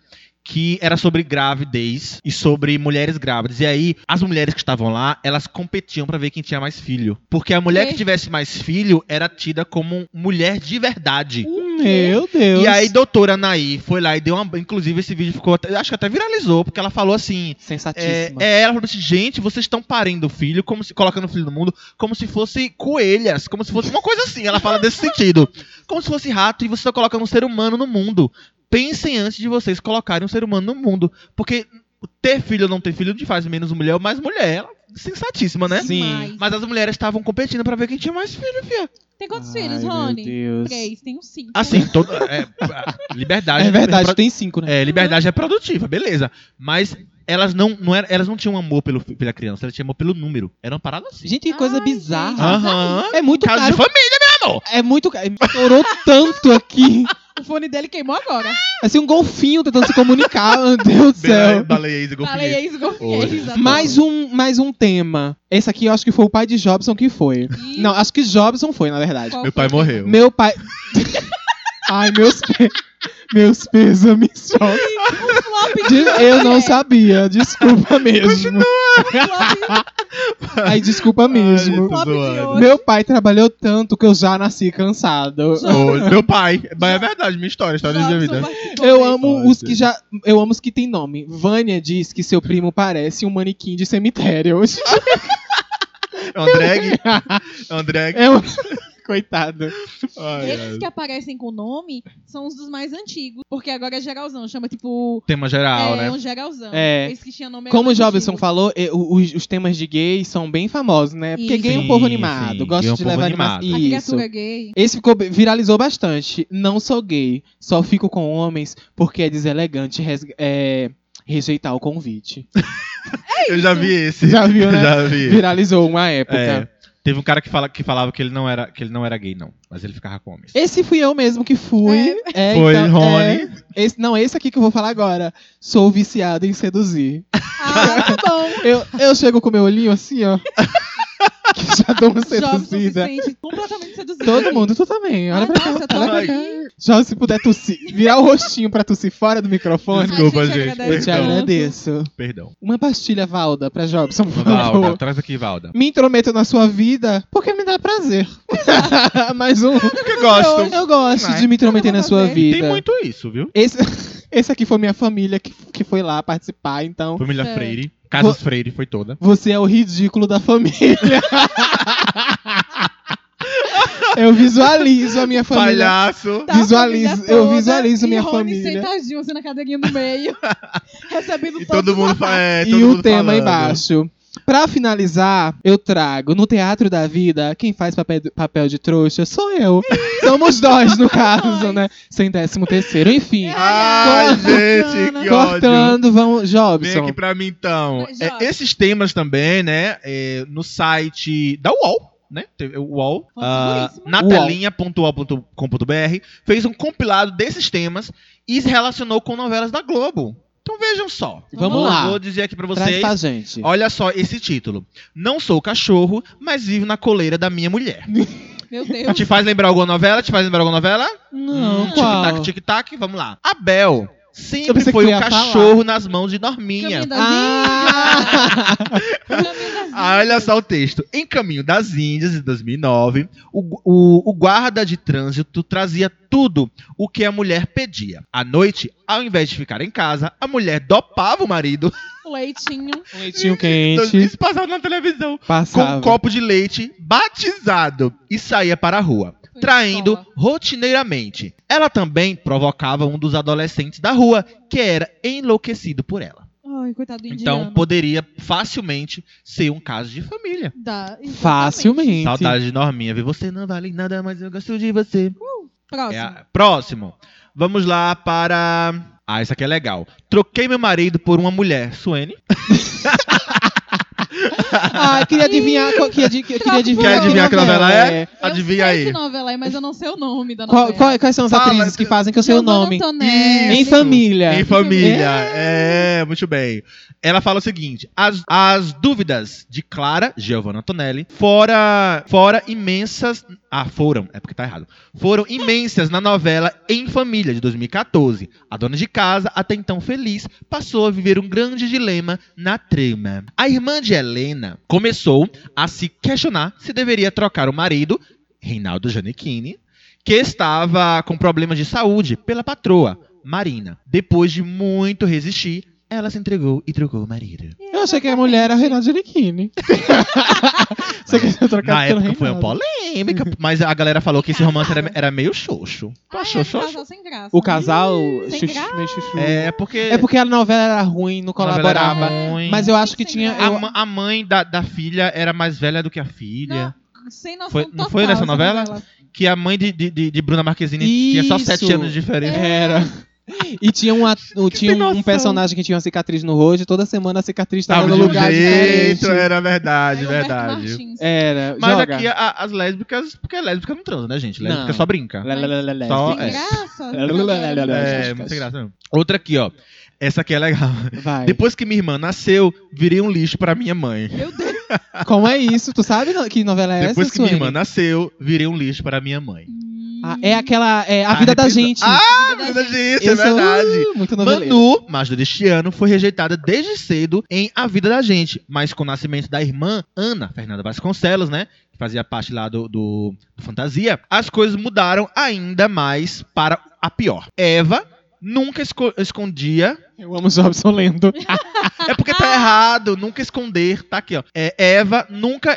que era sobre gravidez e sobre mulheres grávidas. E aí, as mulheres que estavam lá, elas competiam pra ver quem tinha mais filho. Porque a mulher E? que tivesse mais filho era tida como mulher de verdade. Meu Deus. E aí, doutora Anaí foi lá e deu uma. Inclusive, esse vídeo ficou. até- Acho que até viralizou, porque ela falou assim. É, Sensatíssima. é, ela falou assim, gente, vocês estão parindo filho, como se colocando filho no mundo, como se fosse coelhas, como se fosse uma coisa assim. Ela fala desse sentido. Como se fosse rato e você está colocando um ser humano no mundo. Pensem antes de vocês colocarem um ser humano no mundo. Porque ter filho ou não ter filho te faz menos mulher ou mais mulher. Ela, sensatíssima, né? Sim. Mas as mulheres estavam competindo pra ver quem tinha mais filho, fia. Tem quantos Ai, filhos, meu Rony? Deus. Três, tenho cinco. Assim, todo, é, liberdade. É verdade, repro- tem cinco, né? É, liberdade é produtiva, beleza. Mas elas não, não, era, elas não tinham amor pelo, pela criança, elas tinham amor pelo número. Era uma parada assim. Gente, que coisa Ai, bizarra. gente. Aham. É muito Caso caro. de família, meu amor. É muito caro. Estourou tanto aqui. O fone dele queimou agora. Assim, um golfinho tentando se comunicar. Meu Deus do céu. Baleia e Falei golfinho. isso, golfinho. Mais um, mais um tema. Esse aqui eu acho que foi o pai de Jobson que foi. E Não, acho que Jobson foi, na verdade. qual Meu foi pai morreu. Meu pai. Ai, meus, pe... meus pêsames. Flop De- Eu não sabia, desculpa mesmo. flop, Ai, desculpa mesmo. Hoje. Meu pai trabalhou tanto que eu já nasci cansado. Ô, meu pai. Mas é verdade, minha história, história da minha vida. Eu amo Ai, os que já. Eu amo os que tem nome. Vânia diz que seu primo parece um manequim de cemitério. É um drag? É um drag? É um... Coitado. Ai, Esses ai. que aparecem com nome são os dos mais antigos. Porque agora é geralzão. Chama tipo. Tema geral, é né? um geralzão. É. Esse que tinha nome Como o Jobson falou, o- os, os temas de gay são bem famosos, né? Porque Isso. gay é um povo animado, sim, gosta é um de povo levar animado. animação. A Isso. criatura gay. Esse ficou, viralizou bastante. Não sou gay, só fico com homens porque é deselegante res- é, rejeitar o convite. Eu já vi esse. Já viu, né? Já vi. Viralizou uma época. É, teve um cara que, fala, que falava que ele, não era, que ele não era gay, não. Mas ele ficava com homens. Esse fui eu mesmo que fui. É, Foi, então, Rony. é, esse, não, esse aqui que eu vou falar agora. Sou viciado em seduzir. Ah, tá bom. Eu, eu chego com meu olhinho assim, ó. Que já Jobson se seduzida. sente completamente seduzido. Todo mundo, tu também. Olha pra cá. nossa, tô olha pra cá. Já se puder tossir, virar o rostinho pra tossir fora do microfone, Desculpa, A gente. agradece eu te Perdão. agradeço. Perdão. Uma pastilha Valda pra Jobson, por Valda, favor. traz aqui, Valda. Me intrometo na sua vida porque me dá prazer. Mais um. Eu gosto. Eu gosto de me intrometer na sua vida. Tem muito isso, viu? Esse, esse aqui foi minha família que, que foi lá participar, então Família É. Freire. Casas Freire foi toda. você é o ridículo da família. eu visualizo a minha família. Palhaço. Tá, Visualizo- a família eu visualizo e minha Rony família. sentadinho assim na cadeirinha do meio, recebendo E todo mundo. É, e todo o mundo tema falando. embaixo. Pra finalizar, eu trago no Teatro da Vida, quem faz papel, papel de trouxa sou eu. Somos nós, no caso, né? Sem décimo terceiro. Enfim, Ai, gente, que ódio. cortando, vamos. Vem Jobson. aqui pra mim, então. É, esses temas também, né? é, no site da UOL, né? O UOL, Fonte ah, seguríssima. na telinha.uol.com.br, fez um compilado desses temas e se relacionou com novelas da Globo. Então vejam só. Vamos Vamos lá. Vou dizer aqui pra Traz vocês. pra gente. Olha só esse título. Não sou cachorro, mas vivo na coleira da minha mulher. Meu Deus. Te faz lembrar alguma novela? Te faz lembrar alguma novela? Não, Hum? Tic-tac, tic-tac, vamos lá. Abel sempre foi ia cachorro nas mãos de Norminha. Caminho das Ah! Índias. Caminho das Ah, olha só o texto. Em Caminho das Índias, em 2009, o, o, o guarda de trânsito trazia tudo o que a mulher pedia. À noite, ao invés de ficar em casa, a mulher dopava o marido. Leitinho. Um leitinho quente. Isso passava na televisão. Com Passava. um copo de leite batizado e saía para a rua. Traindo rotineiramente. Ela também provocava um dos adolescentes da rua, que era enlouquecido por ela. Ai, coitado do indiano. Então poderia facilmente ser um caso de família. Dá, exatamente. Facilmente. Saudade de Norminha. Ver você não vale nada, mas eu gosto de você. Próximo. É a- Próximo. Vamos lá para. Ah, isso aqui é legal. Troquei meu marido por uma mulher. Suene. Ah, queria adivinhar. qual- Queria, queria adivinhar, Quer adivinhar que novela é? Eu Adivinha sei aí. que novela é, mas eu não sei o nome da Qual- novela. qual- quais são as Fala, atrizes que fazem que eu sei o nome? Antonelli. Em família. Em família. É, muito bem. Ela fala o seguinte: as, as dúvidas de Clara, Giovanna Antonelli, fora, fora imensas. Ah, foram, é porque tá errado. Foram imensas na novela Em Família, de 2014. A dona de casa, até então feliz, passou a viver um grande dilema na trama. A irmã de Helena começou a se questionar se deveria trocar o marido, Reinaldo Giannichini, que estava com problemas de saúde pela patroa, Marina. Depois de muito resistir, ela se entregou e trocou o marido. Eu achei que a mulher era o Renato Giannichini. Você quer ser trocado Na pelo época foi uma Reinaldo. polêmica, mas a galera falou que esse romance era, era meio xoxo. Tu achou é um xoxo? casal sem graça. O casal. Sem graça. meio chuchu. É porque. É porque a novela era ruim, não a novela era colaborava. ruim. Mas eu acho que Sem tinha. graça. a, eu- ma- a mãe da, da filha era mais velha do que a filha. Não, sem noção Foi- total. não foi nessa essa novela? Que a mãe de, de, de- de Bruna Marquezine tinha só Isso. sete anos de diferença. Era. E tinha, um, o- tinha um noção. personagem que tinha uma cicatriz no rosto e toda semana a cicatriz estava Tava no de um lugar jeito, diferente. era verdade, Roberto verdade. Martins. Era. Mas Joga. aqui a- as lésbicas, porque lésbica não transa, né, gente? Lésbica Não. só brinca. Lé. Só- Sem é. graça. É, graça. não. Outra aqui, ó. Essa aqui é legal. Vai. Depois que minha irmã nasceu, virei um lixo pra minha mãe. Meu Deus. Como é isso? Tu sabe no- que novela é Depois essa, que minha Suene? irmã nasceu, virei um lixo para minha mãe. Ah, é aquela. É a Tá vida da reprisando. gente. Ah, vida da gente, é sou, verdade. uh, muito noveleiro. Manu, Magda deste ano, foi rejeitada desde cedo em A Vida da Gente, mas com o nascimento da irmã Ana Fernanda Vasconcelos, né, que fazia parte lá do, do, do Fantasia, as coisas mudaram ainda mais para a pior. Eva nunca esco- escondia Eu amo Jobson lendo. É porque tá errado, nunca esconder. Tá aqui, ó. É, Eva nunca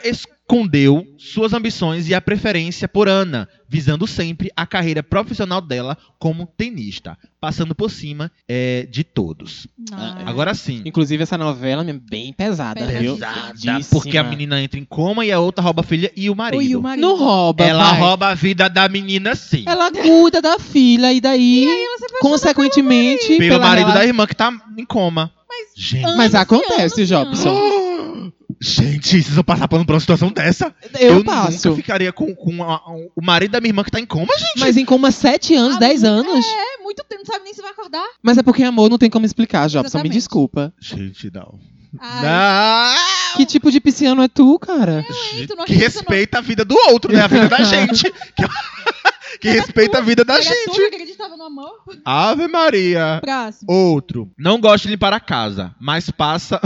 escondeu suas ambições e a preferência por Ana, visando sempre a carreira profissional dela como tenista, passando por cima é, de todos. Não. Agora sim. Inclusive, essa novela é bem pesada? Pesada, Pesadíssima. Porque a menina entra em coma e a outra rouba a filha e o marido. E o marido. Não rouba, Ela vai. rouba a vida da menina, sim. Ela cuida da filha e daí, se apaixona consequentemente, Pelo marido rela- da irmã que tá em coma. Gente. anos Mas e acontece, e anos. Jobson. Gente, vocês vão passar por uma situação dessa? Eu, passo. nunca ficaria com, com a- o marido da minha irmã que tá em coma, gente. Mas em coma 7 anos, Ah, 10 anos. É, muito tempo, não sabe nem se vai acordar. Mas é porque amor não tem como explicar, Jobson. Me desculpa. Gente, não. Ai, Não! Que tipo de pisciano é tu, cara? Não que respeita a vida do outro, né? A vida da gente. Que, que respeita a vida da Era gente. tu que acreditava no amor? Ave Maria. Próximo. Outro. Não gosta de limpar a casa, mas passa.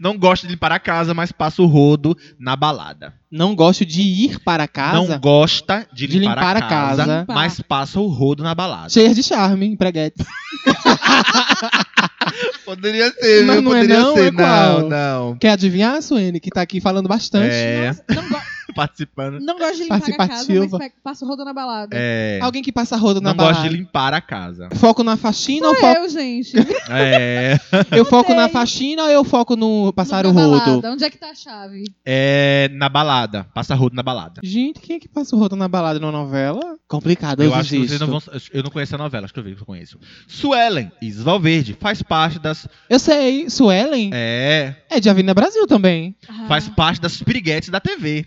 Não gosta de limpar a casa, mas passa o rodo na balada. Não gosto de ir para casa. Não gosta de De limpar, limpar a a casa, casa. mas passa o rodo na balada. Cheia de charme, empreguete. Poderia ser, Mas viu? não é Poderia não? ser. É não, não. Quer adivinhar, Suene, que tá aqui falando bastante? É, Nossa, não, go participando. não gosto de limpar a casa, mas pe- passa o rodo na balada. É. Alguém que passa rodo na Não balada. gosta de limpar a casa. Foco na faxina ou foco... eu, gente. É. Eu foco na faxina ou eu foco no passar Na o rodo? balada. Onde é que tá a chave? É na balada. Passa rodo na balada. Gente, quem é que passa o rodo na balada numa novela? Complicado, eu, Eu acho que vocês não vão. Eu não conheço a novela, acho que eu vi que eu conheço. Suelen, Isis Valverde, faz parte das. Eu sei, Suelen é, É. de Avenida Brasil também. Ah, Faz parte das piriguetes da TV.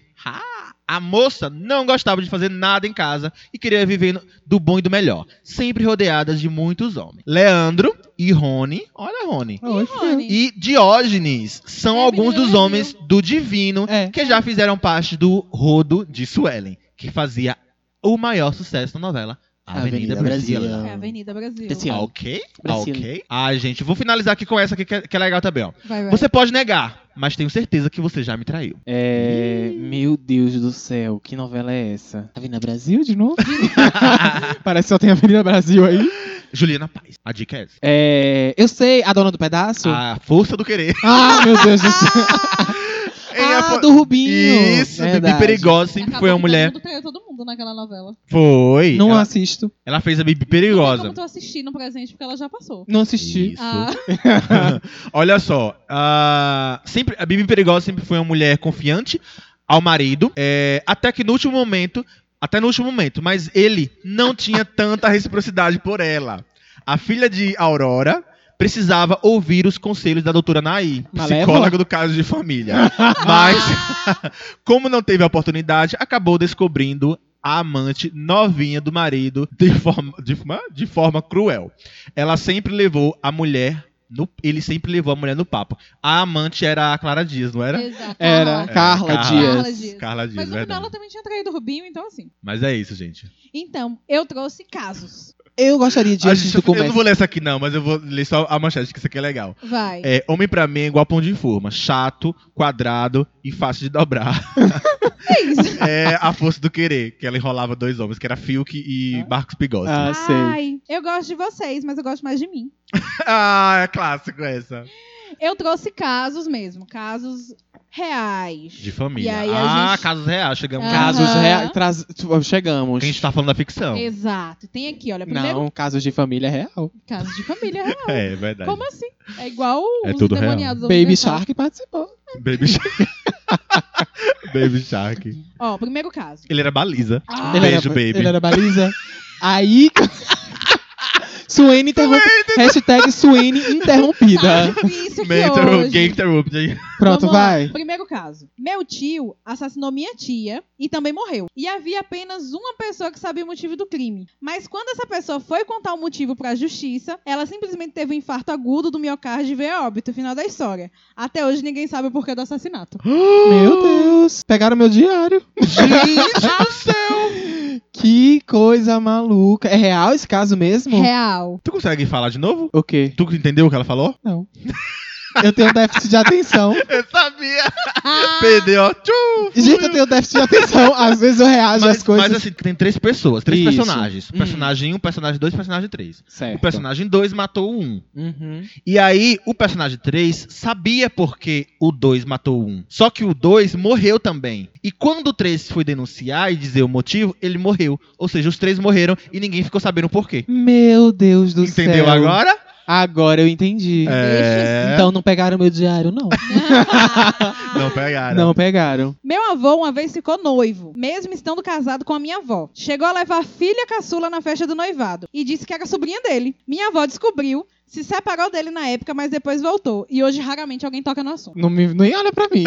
A moça não gostava de fazer nada em casa e queria viver do bom e do melhor, sempre rodeada de muitos homens. Leandro e Rony, olha Rony, Oi, e Diógenes são É, alguns dos do homens do divino É. que já fizeram parte do rodo de Suelen, que fazia o maior sucesso na novela Avenida, Avenida Brasil. Brasil. É Avenida Brasil. Esse ano. Ok, Brasil. ok. Ah, gente, vou finalizar aqui com essa aqui que é, que é legal também, ó. Vai, vai. Você pode negar, mas tenho certeza que você já me traiu. É. Meu Deus do céu, que novela é essa? Avenida Brasil de novo? Parece que só tem Avenida Brasil aí. Juliana Paz. A dica é essa. É. Eu sei, a dona do pedaço? A força do querer. Ah, meu Deus do céu. Ah, do Rubinho. Isso, Bibi Verdade. Perigosa sempre Acabou foi uma que mulher. Todo mundo traiu todo mundo. naquela novela. Foi. Não ela, assisto. ela fez a Bibi Não Perigosa. como tu assistir no presente, porque ela já passou. Não assisti. Isso. Ah, Olha só, a, sempre, a Bibi Perigosa sempre foi uma mulher confiante ao marido, é, até que no último momento, até no último momento, mas ele não tinha tanta reciprocidade por ela. A filha de Aurora precisava ouvir os conselhos da doutora Naí, Malévola? psicóloga do caso de família. Mas, como não teve a oportunidade, acabou descobrindo a amante novinha do marido de forma, de, forma- de forma cruel. Ela sempre levou a mulher. No, ele sempre levou a mulher no papo. A amante era a Clara Dias, não era? exato. Era Ah, Carla, Carla. Dias. Carla Dias. Carla Dias, Mas no final ela também tinha traído o Rubinho, então assim. Mas é isso, gente. Então, eu trouxe casos. Eu gostaria de, A gente- eu não vou ler essa aqui, não, mas eu vou ler só a manchete, que isso aqui é legal. Vai. É, homem pra mim é igual pão de forma. Chato, quadrado e fácil de dobrar. É isso. É a força do querer, que ela enrolava dois homens, que era Fiuk e Marcos Pigossi. Ah, sei. Ai, eu gosto de vocês, mas eu gosto mais de mim. Ah, é clássico essa. Eu trouxe casos mesmo, casos reais. De família. E aí ah, gente- casos reais. Chegamos cá. Casos reais. Traz... Chegamos. A gente tá falando da ficção. Exato. Tem aqui, olha, primeiro Não, casos de família real. casos de família real. É, verdade. Como assim? É igual É os tudo real. demoniados do Baby Universal. Shark participou. Baby Shark. Baby Shark. Ó, primeiro caso. Ele era baliza. Ah. Ele Beijo, era, baby. Ele era baliza. Aí. Suene interrompida. Hashtag Suene Tá interrompida. difícil aqui hoje. Gay. Pronto, Vamos lá. vai. Primeiro caso. Meu tio assassinou minha tia e também morreu. E havia apenas uma pessoa que sabia o motivo do crime. Mas quando essa pessoa foi contar o motivo pra justiça, ela simplesmente teve um infarto agudo do miocárdio e veio a óbito. Final da história. Até hoje ninguém sabe o porquê do assassinato. Meu Deus. Pegaram meu diário. Gente do céu! Que coisa maluca. É real esse caso mesmo? Real. Tu consegue falar de novo? O quê? Tu entendeu o que ela falou? Não. Eu tenho déficit de atenção. Eu sabia! Ah, Perdeu, ó. Tchum! Gente, eu tenho déficit de atenção. Às vezes eu reajo Mas, às coisas. mas assim, tem três pessoas, três Isso. personagens. Hum. Personagem 1, um, personagem 2 personagem 3. certo. O personagem 2 matou o 1. Um. Uhum. E aí, o personagem 3 sabia porque o 2 matou o 1. Um. Só que o 2 morreu também. E quando o 3 foi denunciar e dizer o motivo, ele morreu. Ou seja, os três morreram e ninguém ficou sabendo o porquê. Meu Deus do céu. Entendeu agora? Agora eu entendi. É. Então não pegaram meu diário, não. Não pegaram. Não pegaram. Meu avô uma vez ficou noivo, mesmo estando casado com a minha avó. Chegou a levar a filha caçula na festa do noivado e disse que era sobrinha dele. Minha avó descobriu, se separou dele na época, mas depois voltou. E hoje raramente alguém toca no assunto. Não me, nem olha pra mim.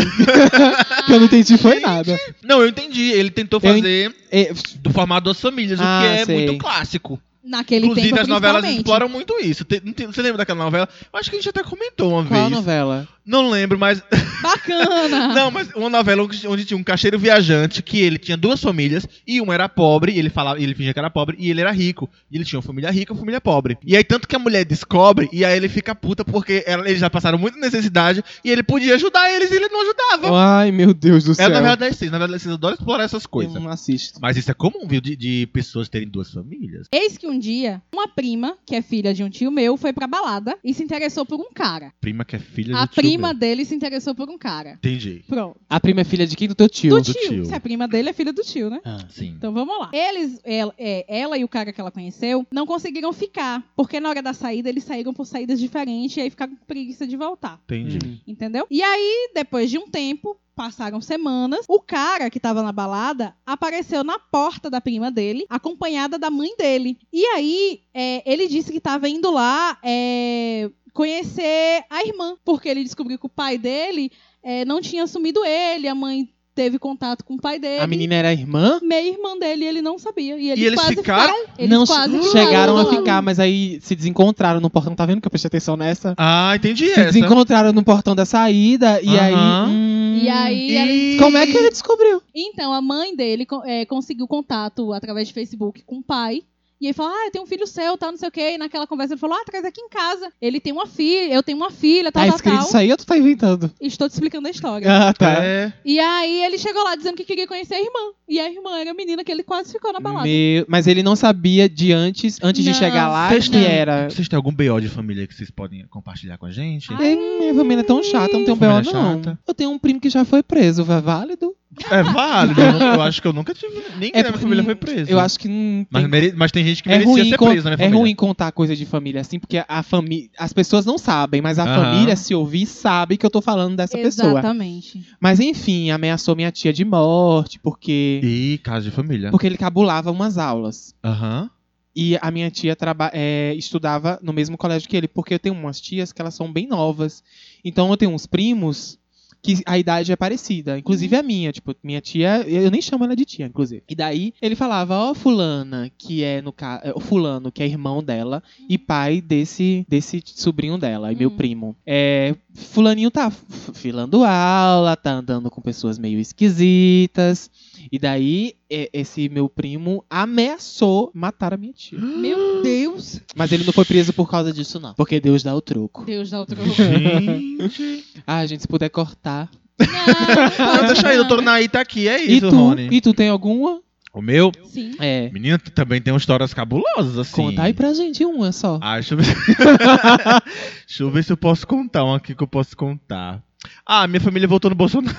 que eu não entendi foi nada. Não, eu entendi. Ele tentou Eu en- fazer É, do formato das famílias, Ah, o que é sei. muito clássico. Naquele Inclusive, tempo, as novelas exploram muito isso. Tem- não tem- você lembra daquela novela? Eu acho que a gente até comentou uma qual vez. novela? Não lembro, mas. Bacana! Não, mas uma novela onde tinha um caixeiro viajante que ele tinha duas famílias e um era pobre, e ele falava, ele fingia que era pobre, e ele era rico. E ele tinha uma família rica e uma família pobre. E aí, tanto que a mulher descobre, e aí ele fica puta porque ela- eles já passaram muita necessidade e ele podia ajudar eles e ele não ajudava. Ai, meu Deus do É céu. a novela das seis. Na novela das seis, eu adoro explorar essas eu coisas. não assisto. Mas isso é comum, viu? De, de pessoas terem duas famílias. Eis que um dia, uma prima, que é filha de um tio meu, foi pra balada e se interessou por um cara. Prima que é filha A do tio prima meu. dele se interessou por um cara. Entendi. Pronto. A prima é filha de quem? Do teu tio? Do do tio. tio. Se a prima dele é filha do tio, né? Ah. Sim. Então vamos lá. Eles, ela, é, ela e o cara que ela conheceu, não conseguiram ficar. Porque na hora da saída, eles saíram por saídas diferentes e aí ficaram com preguiça de voltar. Entendi. Entendeu? E aí, depois de um tempo, passaram semanas, o cara que tava na balada apareceu na porta da prima dele, acompanhada da mãe dele. E aí, é, ele disse que tava indo lá é, conhecer a irmã, porque ele descobriu que o pai dele é, não tinha assumido ele, a mãe teve contato com o pai dele. A menina era irmã? Meia irmã dele, e ele não sabia. E, E eles quase ficaram? Eles não quase ficaram chegaram a ficar, mas aí se desencontraram no portão. Tá vendo que eu prestei atenção nessa? Ah, entendi Se essa. desencontraram no portão da saída e aí. Aham. hum, E aí, ela- E- Como é que ele descobriu? Então, a mãe dele é, conseguiu contato através de Facebook com o pai. E ele falou, ah, eu tenho um filho seu, tal, não sei o quê. E naquela conversa ele falou, ah, traz aqui em casa. Ele tem uma filha, eu tenho uma filha, tal, Tá tal, escrito tal. isso aí ou tu tá inventando? Estou te explicando a história. Ah, tá. É. E aí ele chegou lá dizendo que queria conhecer a irmã. E a irmã era a menina que ele quase ficou na balada. Meu- Mas ele não sabia de antes, antes de Não, chegar lá, Vocês que têm- era. Vocês têm algum BO de família que vocês podem compartilhar com a gente? Ai. Minha família é tão chata, não tenho BO Família não. chata. Eu tenho um primo que já foi preso, é válido? É válido. Eu, acho que eu nunca tive. Ninguém É da minha família foi preso. Eu acho que não Mas, tem- mere- mas tem gente que é merecia ruim, ser preso na minha é ruim contar coisa de família assim, porque a família, as pessoas não sabem, mas a Aham. família se ouvir sabe que eu tô falando dessa pessoa. Exatamente. Mas enfim, ameaçou minha tia de morte porque Ih, casa de família. porque ele cabulava umas aulas. Aham. E a minha tia traba é, estudava no mesmo colégio que ele, porque eu tenho umas tias que elas são bem novas. Então eu tenho uns primos que a idade é parecida, inclusive a minha, tipo, minha tia, eu nem chamo ela de tia, inclusive. E daí ele falava, ó, fulana, que é no caso, o fulano, que é irmão dela e pai desse desse sobrinho dela, e meu Hum. primo. É, fulaninho tá filando aula, tá andando com pessoas meio esquisitas. E daí esse meu primo ameaçou matar a minha tia. Meu Deus. Mas ele não foi preso por causa disso, não. Porque Deus dá o troco. Deus dá outro. Gente. Ah, gente, se puder cortar. Não, Não, deixa aí, doutor Naí tá aqui. É E isso, tu? Rony. E tu tem alguma? O meu, Sim. É. menina, também tem umas histórias cabulosas, assim. Conta aí pra gente uma só. Ah, deixa eu ver. deixa eu ver se eu posso contar uma aqui que eu posso contar. Ah, minha família votou no Bolsonaro.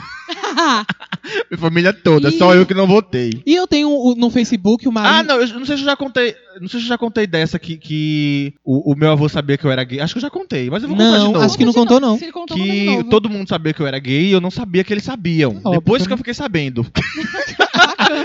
minha família toda, só Ih. eu que não votei. E eu tenho no Facebook o Ah, não, eu não sei se eu já contei. Não sei se eu já contei dessa que, que o, o meu avô sabia que eu era gay. Acho que eu já contei, mas eu vou contar de Não, novo. acho que não contou, não. Contou, que novo. todo mundo sabia que eu era gay e eu não sabia que eles sabiam. Óbvio, Depois que né? eu fiquei sabendo.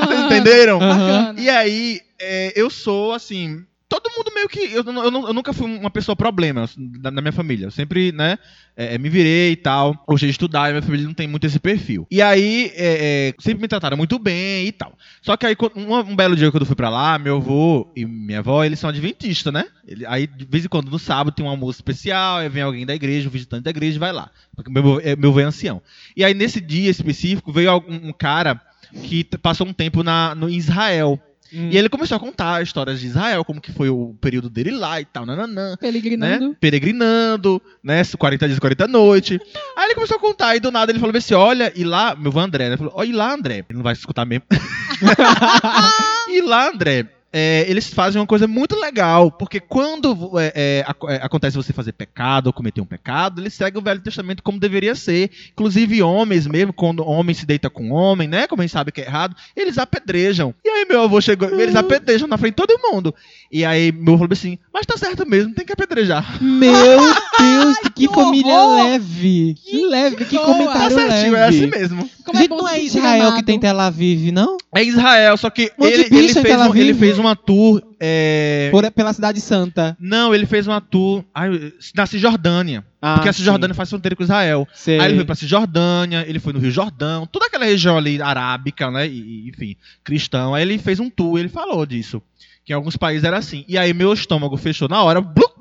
Vocês entenderam? Bacana. E aí, é, eu sou assim. Todo mundo meio que. Eu, eu eu nunca fui uma pessoa problema da, da minha família. Eu sempre, né, é, me virei e tal. Gostei de estudar e minha família não tem muito esse perfil. E aí, é, é, sempre me trataram muito bem e tal. Só que aí, um, um belo dia quando eu fui pra lá, meu avô e minha avó, eles são adventistas, né? Ele- aí, de vez em quando, no sábado, tem um almoço especial, aí vem alguém da igreja, um visitante da igreja vai lá. Porque meu, é- meu avô é ancião. E aí, nesse dia específico, veio algum- um cara que passou um tempo na, no Israel. Hum. E ele começou a contar histórias de Israel, como que foi o período dele lá e tal, nananã, né? Peregrinando. Peregrinando, né? 40 dias, 40 noites. Aí ele começou a contar, e do nada ele falou assim: olha, e lá, meu avô André, né? Falou, olha, e lá, André. Ele não vai escutar mesmo. e lá, André. É, eles fazem uma coisa muito legal, porque quando é, é, é, acontece você fazer pecado ou cometer um pecado, eles seguem o Velho Testamento como deveria ser. Inclusive, homens mesmo, quando homem se deita com homem, né? Como a gente sabe que é errado, eles apedrejam. E aí meu avô chegou, eles apedrejam na frente de todo mundo. E aí meu avô falou assim: Mas tá certo mesmo, tem que apedrejar. Meu Deus, que, que família horror! leve. Que leve, que. Tá comentário certinho, leve. é assim mesmo. Como Gente, bom não é sentir Israel amado. que tem Tel Aviv, não? É Israel, só que Monte ele, ele, fez um, ele Aviv. Fez uma tour. é, Por, pela Cidade Santa. Não, ele fez uma tour ai, na Cisjordânia. Ah, porque a sim. Cisjordânia faz fronteira com Israel. Sei. Aí ele foi pra Cisjordânia, ele foi no Rio Jordão, toda aquela região ali arábica, né? E, enfim, cristão. Aí ele fez um tour, ele falou disso. Que em alguns países era assim. E aí meu estômago fechou na hora, blup,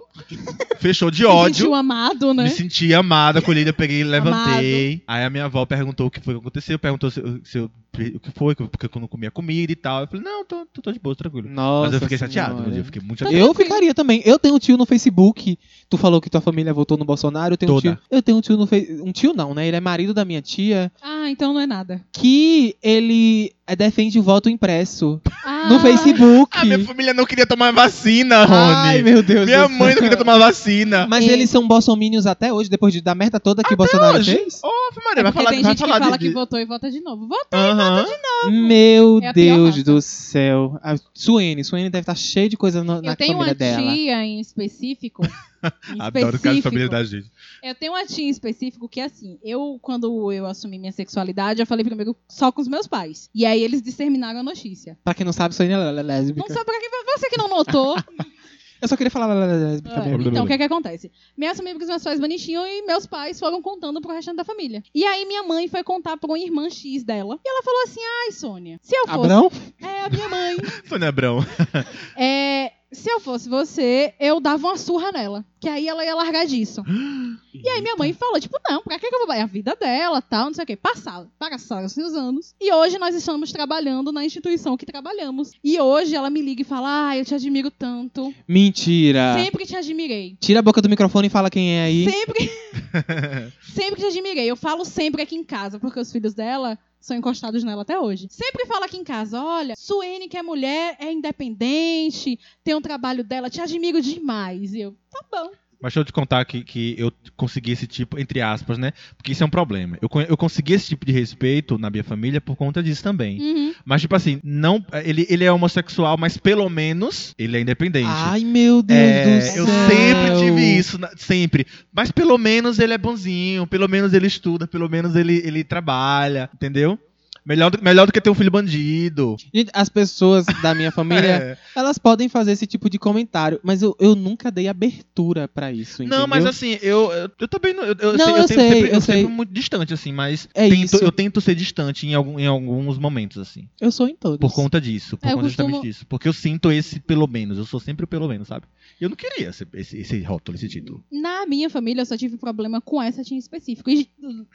fechou de Se ódio. sentiu amado, né? Me senti amada, acolhida, eu peguei e levantei. Aí a minha avó perguntou o que foi que aconteceu, perguntou se, eu- se eu, o que foi, porque eu não comia comida e tal. Eu falei, não, tô, tô, tô de boa, tranquilo. Nossa Mas eu fiquei Senhora. chateado eu fiquei muito chateado. Eu ficaria também. Eu tenho um tio no Facebook. Tu falou que tua família votou no Bolsonaro. Eu tenho um Toda. tio. Eu tenho um tio no Fe- Um tio não, né? Ele é marido da minha tia. Ah, então não é nada. Que ele é, defende o voto impresso Ah, no Facebook. Ah, minha família não queria tomar vacina, Rony. Ai, meu Deus minha mãe não queria tomar vacina. Mas É. eles são bolsominions até hoje, depois de, da merda toda que o Bolsonaro hoje? fez? Ô, É Maria, vai porque falar, tem vai gente que falar fala de... que votou e vota de novo. Vota. Aham. Meu É Deus do céu. A Suene, Suene deve estar cheia de coisa no- na Eu tenho família uma dela. tia em específico. em Adoro o caso de família da gente. Eu tenho uma tia em específico que, assim, eu, quando eu assumi minha sexualidade, eu falei primeiro só com os meus pais. E aí eles disseminaram a notícia. Pra quem não sabe, Suene é lésbica. Não sabe pra quem você que não notou. Eu só queria falar é É, então, o que é que acontece? Me assumi com os meus pais bonitinhos e meus pais foram contando pro restante da família. E aí minha mãe foi contar pra uma irmã X dela. E ela falou assim: ai, Sônia, se eu fosse. Abrão? É, a minha mãe. Sônia Abrão. É, se eu fosse você, eu dava uma surra nela. Que aí ela ia largar disso. E aí minha mãe falou, tipo, não, pra que eu vou... É a vida dela, tal, não sei o quê. Passaram, passaram-se os anos. E hoje nós estamos trabalhando na instituição que trabalhamos. E hoje ela me liga e fala, ah, eu te admiro tanto. Mentira. Sempre te admirei. Tira a boca do microfone e fala quem é aí. Sempre, sempre te admirei. Eu falo sempre aqui em casa, porque os filhos dela são encostados nela até hoje. Sempre falo aqui em casa, olha, Suene, que é mulher, é independente, tem um trabalho dela, te admiro demais. E eu, tá bom. Mas deixa eu te contar que, que eu consegui esse tipo, entre aspas, né? Porque isso é um problema. Eu, eu consegui esse tipo de respeito na minha família por conta disso também. Uhum. Mas, tipo assim, não, ele, ele é homossexual, mas pelo menos ele é independente. Ai, meu Deus É, do eu céu. sempre tive isso, sempre. Mas pelo menos ele é bonzinho, pelo menos ele estuda, pelo menos ele, ele trabalha, entendeu? Melhor do, melhor do que ter um filho bandido. Gente, as pessoas da minha família, É. elas podem fazer esse tipo de comentário, mas eu, eu nunca dei abertura pra isso, entendeu? Não, mas assim, eu, eu, eu também não. Eu, eu, Não, sei, eu eu, sei, sempre, eu eu sei. sempre muito distante, assim, mas É tento- isso. eu tento ser distante em, algum, em alguns momentos, assim. Eu sou em todos. Por conta disso, por É, conta justamente costumo- disso. Porque eu sinto esse pelo menos, eu sou sempre o pelo menos, sabe? E eu não queria esse, esse, esse rótulo, esse título. Na minha família, eu só tive problema com essa em específico. E,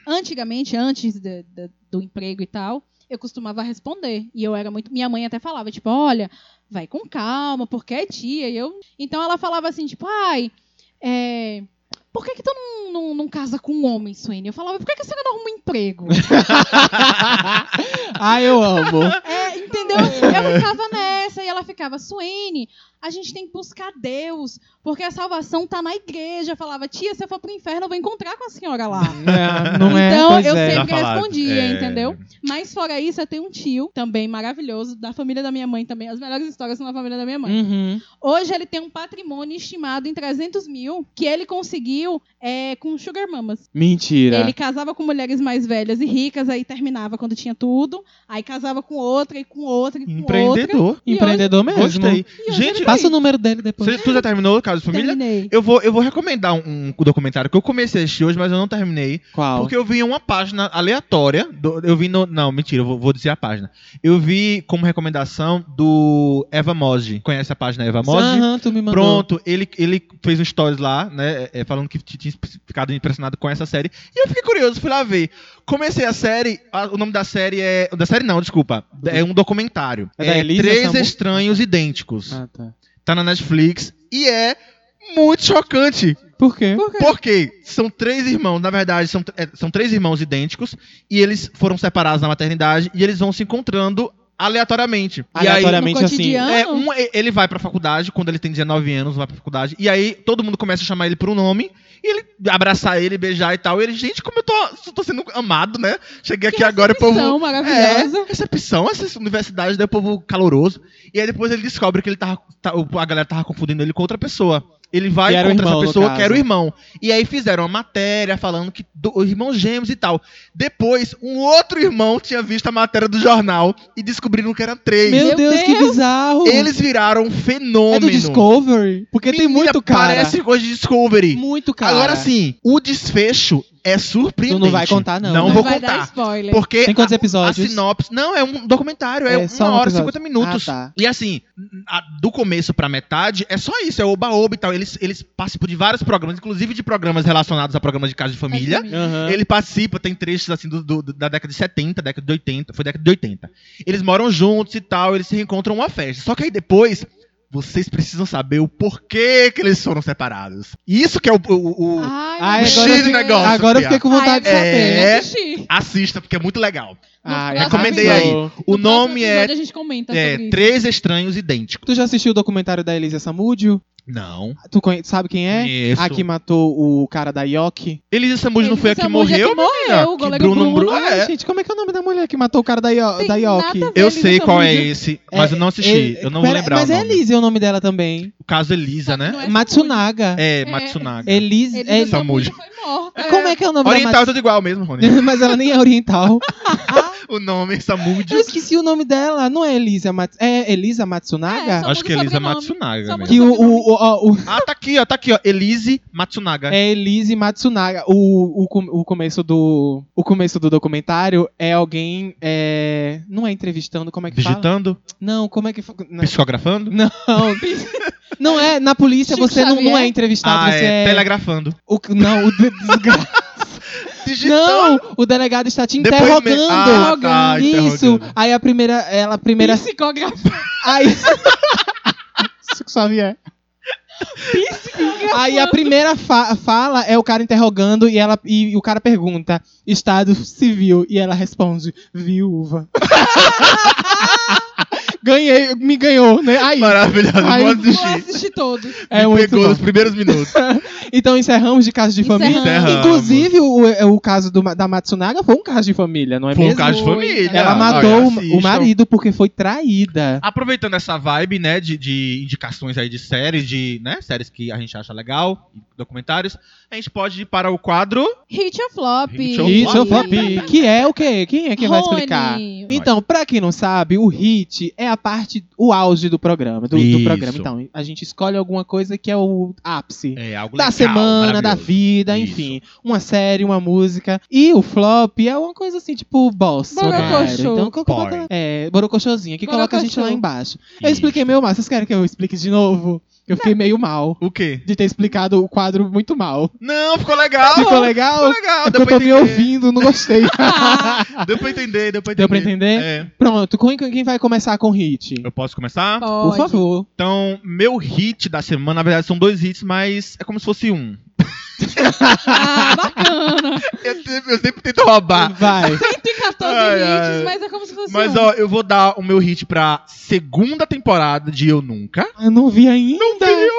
antigamente, antes de- de- do emprego e tal, eu costumava responder. E eu era muito. Minha mãe até falava, tipo, olha, vai com calma, porque é tia. E eu... Então ela falava assim, tipo, ai, é. Por que, que tu não, não, não casa com um homem, Suene? Eu falava, por que, que você não arruma um emprego? Ai, eu amo. É, entendeu? Eu ficava nessa e ela ficava, Suene, a gente tem que buscar Deus, porque a salvação tá na igreja. Eu falava, tia, se eu for pro inferno, eu vou encontrar com a senhora lá. É, não é? Então, Pois eu é. sempre respondia, é. entendeu? Mas fora isso, eu tenho um tio também maravilhoso, da família da minha mãe também. As melhores histórias são da família da minha mãe. Uhum. Hoje ele tem um patrimônio estimado em 300 mil que ele conseguiu é, com sugar mamas. Mentira. Ele casava com mulheres mais velhas e ricas, aí terminava quando tinha tudo. Aí casava com outra e com outra e com outra. Empreendedor. E Empreendedor mesmo. Gostei. Gente, Passa o número dele depois. você, tu já terminou Caso de Família? Terminei. Eu vou, eu vou recomendar um, um documentário que eu comecei a assistir hoje, mas eu não terminei. Qual? Porque eu vi uma página aleatória. do- eu vi no. Não, mentira, eu vou, vou dizer a página. Eu vi como recomendação do Eva Moji. Conhece a página Eva Moji? Aham, tu me mandou. Pronto, ele, ele fez um stories lá, né? é, falando que tinha ficado impressionado com essa série. E eu fiquei curioso, fui lá ver. Comecei a série. a- o nome da série é. Da série não, desculpa. É um documentário. É da É, Elisa Três Sambu? Estranhos Idênticos. Ah, tá. Tá na Netflix. E é muito chocante. Por quê? Por quê? Porque são três irmãos, na verdade, são, é, são três irmãos idênticos. E eles foram separados na maternidade. E eles vão se encontrando aleatoriamente. E aí, Aleatoriamente No assim. é, um, ele vai pra faculdade, quando ele tem 19 anos, vai pra faculdade. E aí todo mundo começa a chamar ele por um nome. E ele abraçar ele, beijar e tal. E ele, gente, como eu tô, tô sendo amado, né? Cheguei aqui Que agora e o povo. recepção maravilhosa. É, recepção, essa universidade, daí o povo caloroso. E aí depois ele descobre que ele tava, tá- a galera tava confundindo ele com outra pessoa. Ele vai contra irmão, essa pessoa, que era o irmão. E aí fizeram uma matéria falando que do, os irmãos gêmeos e tal. Depois, um outro irmão tinha visto a matéria do jornal e descobriram que eram três. Meu, Meu Deus, que Deus. bizarro. Eles viraram um É fenômeno. do Discovery? Porque tem Menina, muito cara. Parece coisa de Discovery. Muito cara. Agora sim, o desfecho é surpreendente. Tu não vai contar, não, Não né? vou vai dar contar. spoiler. Porque Tem quantos a- episódios? A sinopse. Não, é um documentário, é, É, uma só um hora e episódio. 50 minutos. Ah, tá. E assim, a- do começo pra metade, é só isso, é oba-oba e tal. Eles, eles participam de vários programas, inclusive de programas relacionados a programas de casa de família. Aham. Ele participa, tem trechos assim do, do- da década de 70, década de 80, foi década de 80. Eles moram juntos e tal, eles se reencontram numa festa. Só que aí depois, vocês precisam saber o porquê que eles foram separados. Isso que é o, o- o- Ai, Deus. eu fiquei- negócio, Agora eu fiquei com vontade Ai, de saber. É. Assista, porque é muito legal. Ah, No recomendei aí. O No nome é, episódio a gente comenta é sobre isso. Três Estranhos Idênticos. Tu já assistiu o documentário da Elisa Samúdio? Não. Tu conhe- sabe quem é? Conheço. A que matou o cara da Yoki? Elisa Samud não Elisa foi a que Samud é morreu? que morreu, o goleiro Bruno Bruno. Bru- Ai, é. gente, como é que é o nome da mulher que matou o cara da, Yo Tem da Yoki? Eu Elisa sei qual é esse, mas eu não assisti. É, eu não vou pera- lembrar Mas o é nome. Elise o nome dela também. O caso Elisa, Só que né? é Matsunaga. É, É. Matsunaga. Elisa é- Samud. Samud foi morta. Como é que é o nome Oriental é da tudo igual mesmo, Rony. Mas ela nem é oriental. o nome Samud. Eu esqueci o nome dela. Não é Elisa Mats... É Elisa Matsunaga? É, Acho que é Elisa. Matsunaga. Que o, o, o, Ah, tá aqui, ó. Tá aqui, ó. Elise Matsunaga. É Elise Matsunaga. O, o, o, começo do, o começo do documentário é alguém. É, não é entrevistando, como é que fala? Digitando, Não, como é que. psicografando. não, não é. Na polícia Chico você não, não é entrevistado, Ah, você é, é. telegrafando. O, não, o de- desgra- Digitando. não, o delegado está te Depois me- interrogando. Ah, tá, Isso. interrogando. Aí a primeira. Ela a primeira. Psicografia. Aí. Chico Xavier. Aí a primeira fa- fala é o cara interrogando e, ela, e, o cara pergunta: Estado civil. E ela responde: viúva. Ganhei, me ganhou, né? Aí. Maravilhoso, Ai, vou Vou assistir. assistir todos. É Me muito pegou bom. nos primeiros minutos. Então encerramos de caso de família. Encerramos. Inclusive, o, o caso do, da Matsunaga foi um caso de família, não é Foi um mesmo? caso de Foi. família. Ela Olha, matou o- assistam. o marido porque foi traída. Aproveitando essa vibe, né, de, de indicações aí de séries, de, né, séries que a gente acha legal, e documentários, a gente pode ir para o quadro... Hit or flop. Hit or Hit ou flop. flop, que é o quê? Quem é que vai explicar? Então, pra quem não sabe, o hit é a parte, o auge do programa, do, do programa. Então, a gente escolhe alguma coisa que é o ápice. É, algo Da legal, semana, da vida, Isso. enfim. Uma série, uma música. E o flop é uma coisa assim, tipo, boss. Borocochô. Então, co- co- Porn. é, borocochosinha, que coloca a gente Borocochô. lá embaixo. Eu Isso. expliquei meio mal. Vocês querem que eu explique de novo? Eu fiquei meio mal O quê? de ter explicado o quadro muito mal. Não, ficou legal. Ficou legal? Ficou legal, É deu eu tô me entender. ouvindo, não gostei. Deu pra entender, deu pra entender. Deu pra entender? É. Pronto, quem, quem vai começar com hit? Eu posso começar? Por Pode. favor. Então, meu hit da semana, na verdade, são dois hits, mas é como se fosse um. Ah, bacana. Eu, sempre- eu sempre tento roubar. Vai. 114 Ai, hits, ai. mas é como se fosse Mas, um. ó, eu vou dar o meu hit pra segunda temporada de Eu Nunca. Eu não vi ainda. Não viu?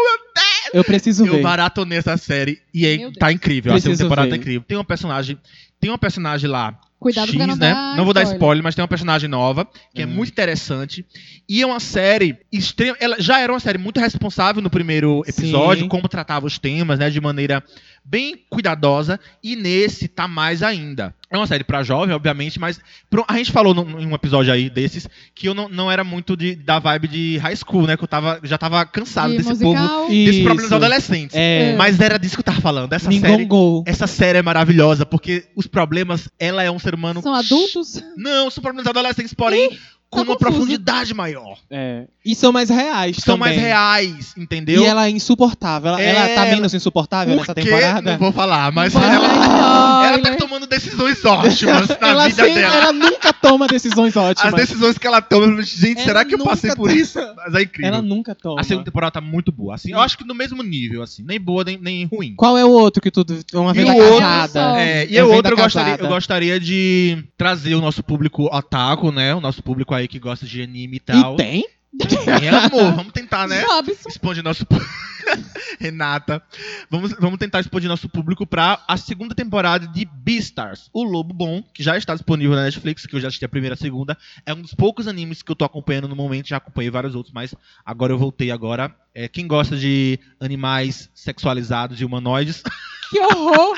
Eu preciso Eu ver. maratonei essa série e é, tá incrível. A segunda Preciso temporada ver. tá incrível. Tem uma personagem. Tem uma personagem lá. Cuidado X, não né? dar não vou dar spoiler. spoiler, mas tem uma personagem nova que é Hum. muito interessante. E é uma série extrema. Ela já era uma série muito responsável no primeiro episódio, Sim. como tratava os temas, né? De maneira bem cuidadosa. E nesse tá mais ainda. É uma série pra jovem, obviamente, mas a gente falou num- em um episódio aí desses que eu não, não era muito de, da vibe de high school, né? Que eu tava, já tava cansado De desse musical. povo, Isso. problemas adolescentes. É. Mas era disso que eu tava falando. Essa série essa série é maravilhosa, porque os problemas, ela é um ser humano. São adultos? Não, são problemas adolescentes, porém, com uma confuso. profundidade maior. É. E são mais reais São também. mais reais, entendeu? E ela é insuportável. Ela, É, ela tá ela- menos insuportável nessa temporada? não vou falar, mas ela, ela tá tomando decisões ótimas na ela, vida sempre- dela. ela nunca toma decisões ótimas. As decisões que ela toma, gente, Ela será que eu passei por isso? Mas é incrível. Ela nunca toma. A segunda temporada tá muito boa, assim. Eu acho que no mesmo nível, assim. Nem boa, nem, nem ruim. Qual é o outro que tu. Uma E outro- casada? É, e É o venda outro eu gostaria, eu gostaria de trazer o nosso público otaku, né? O nosso público aí que gosta de anime e tal. E tem? Tem, amor, vamos tentar, né? Robson. Expandir nosso Renata. Vamos, vamos tentar expandir nosso público pra a segunda temporada de Beastars, o Lobo Bom, que já está disponível na Netflix, que eu já assisti a primeira e a segunda. É um dos poucos animes que eu tô acompanhando no momento, já acompanhei vários outros, mas agora eu voltei agora. É, quem gosta de animais sexualizados e humanoides, Que horror.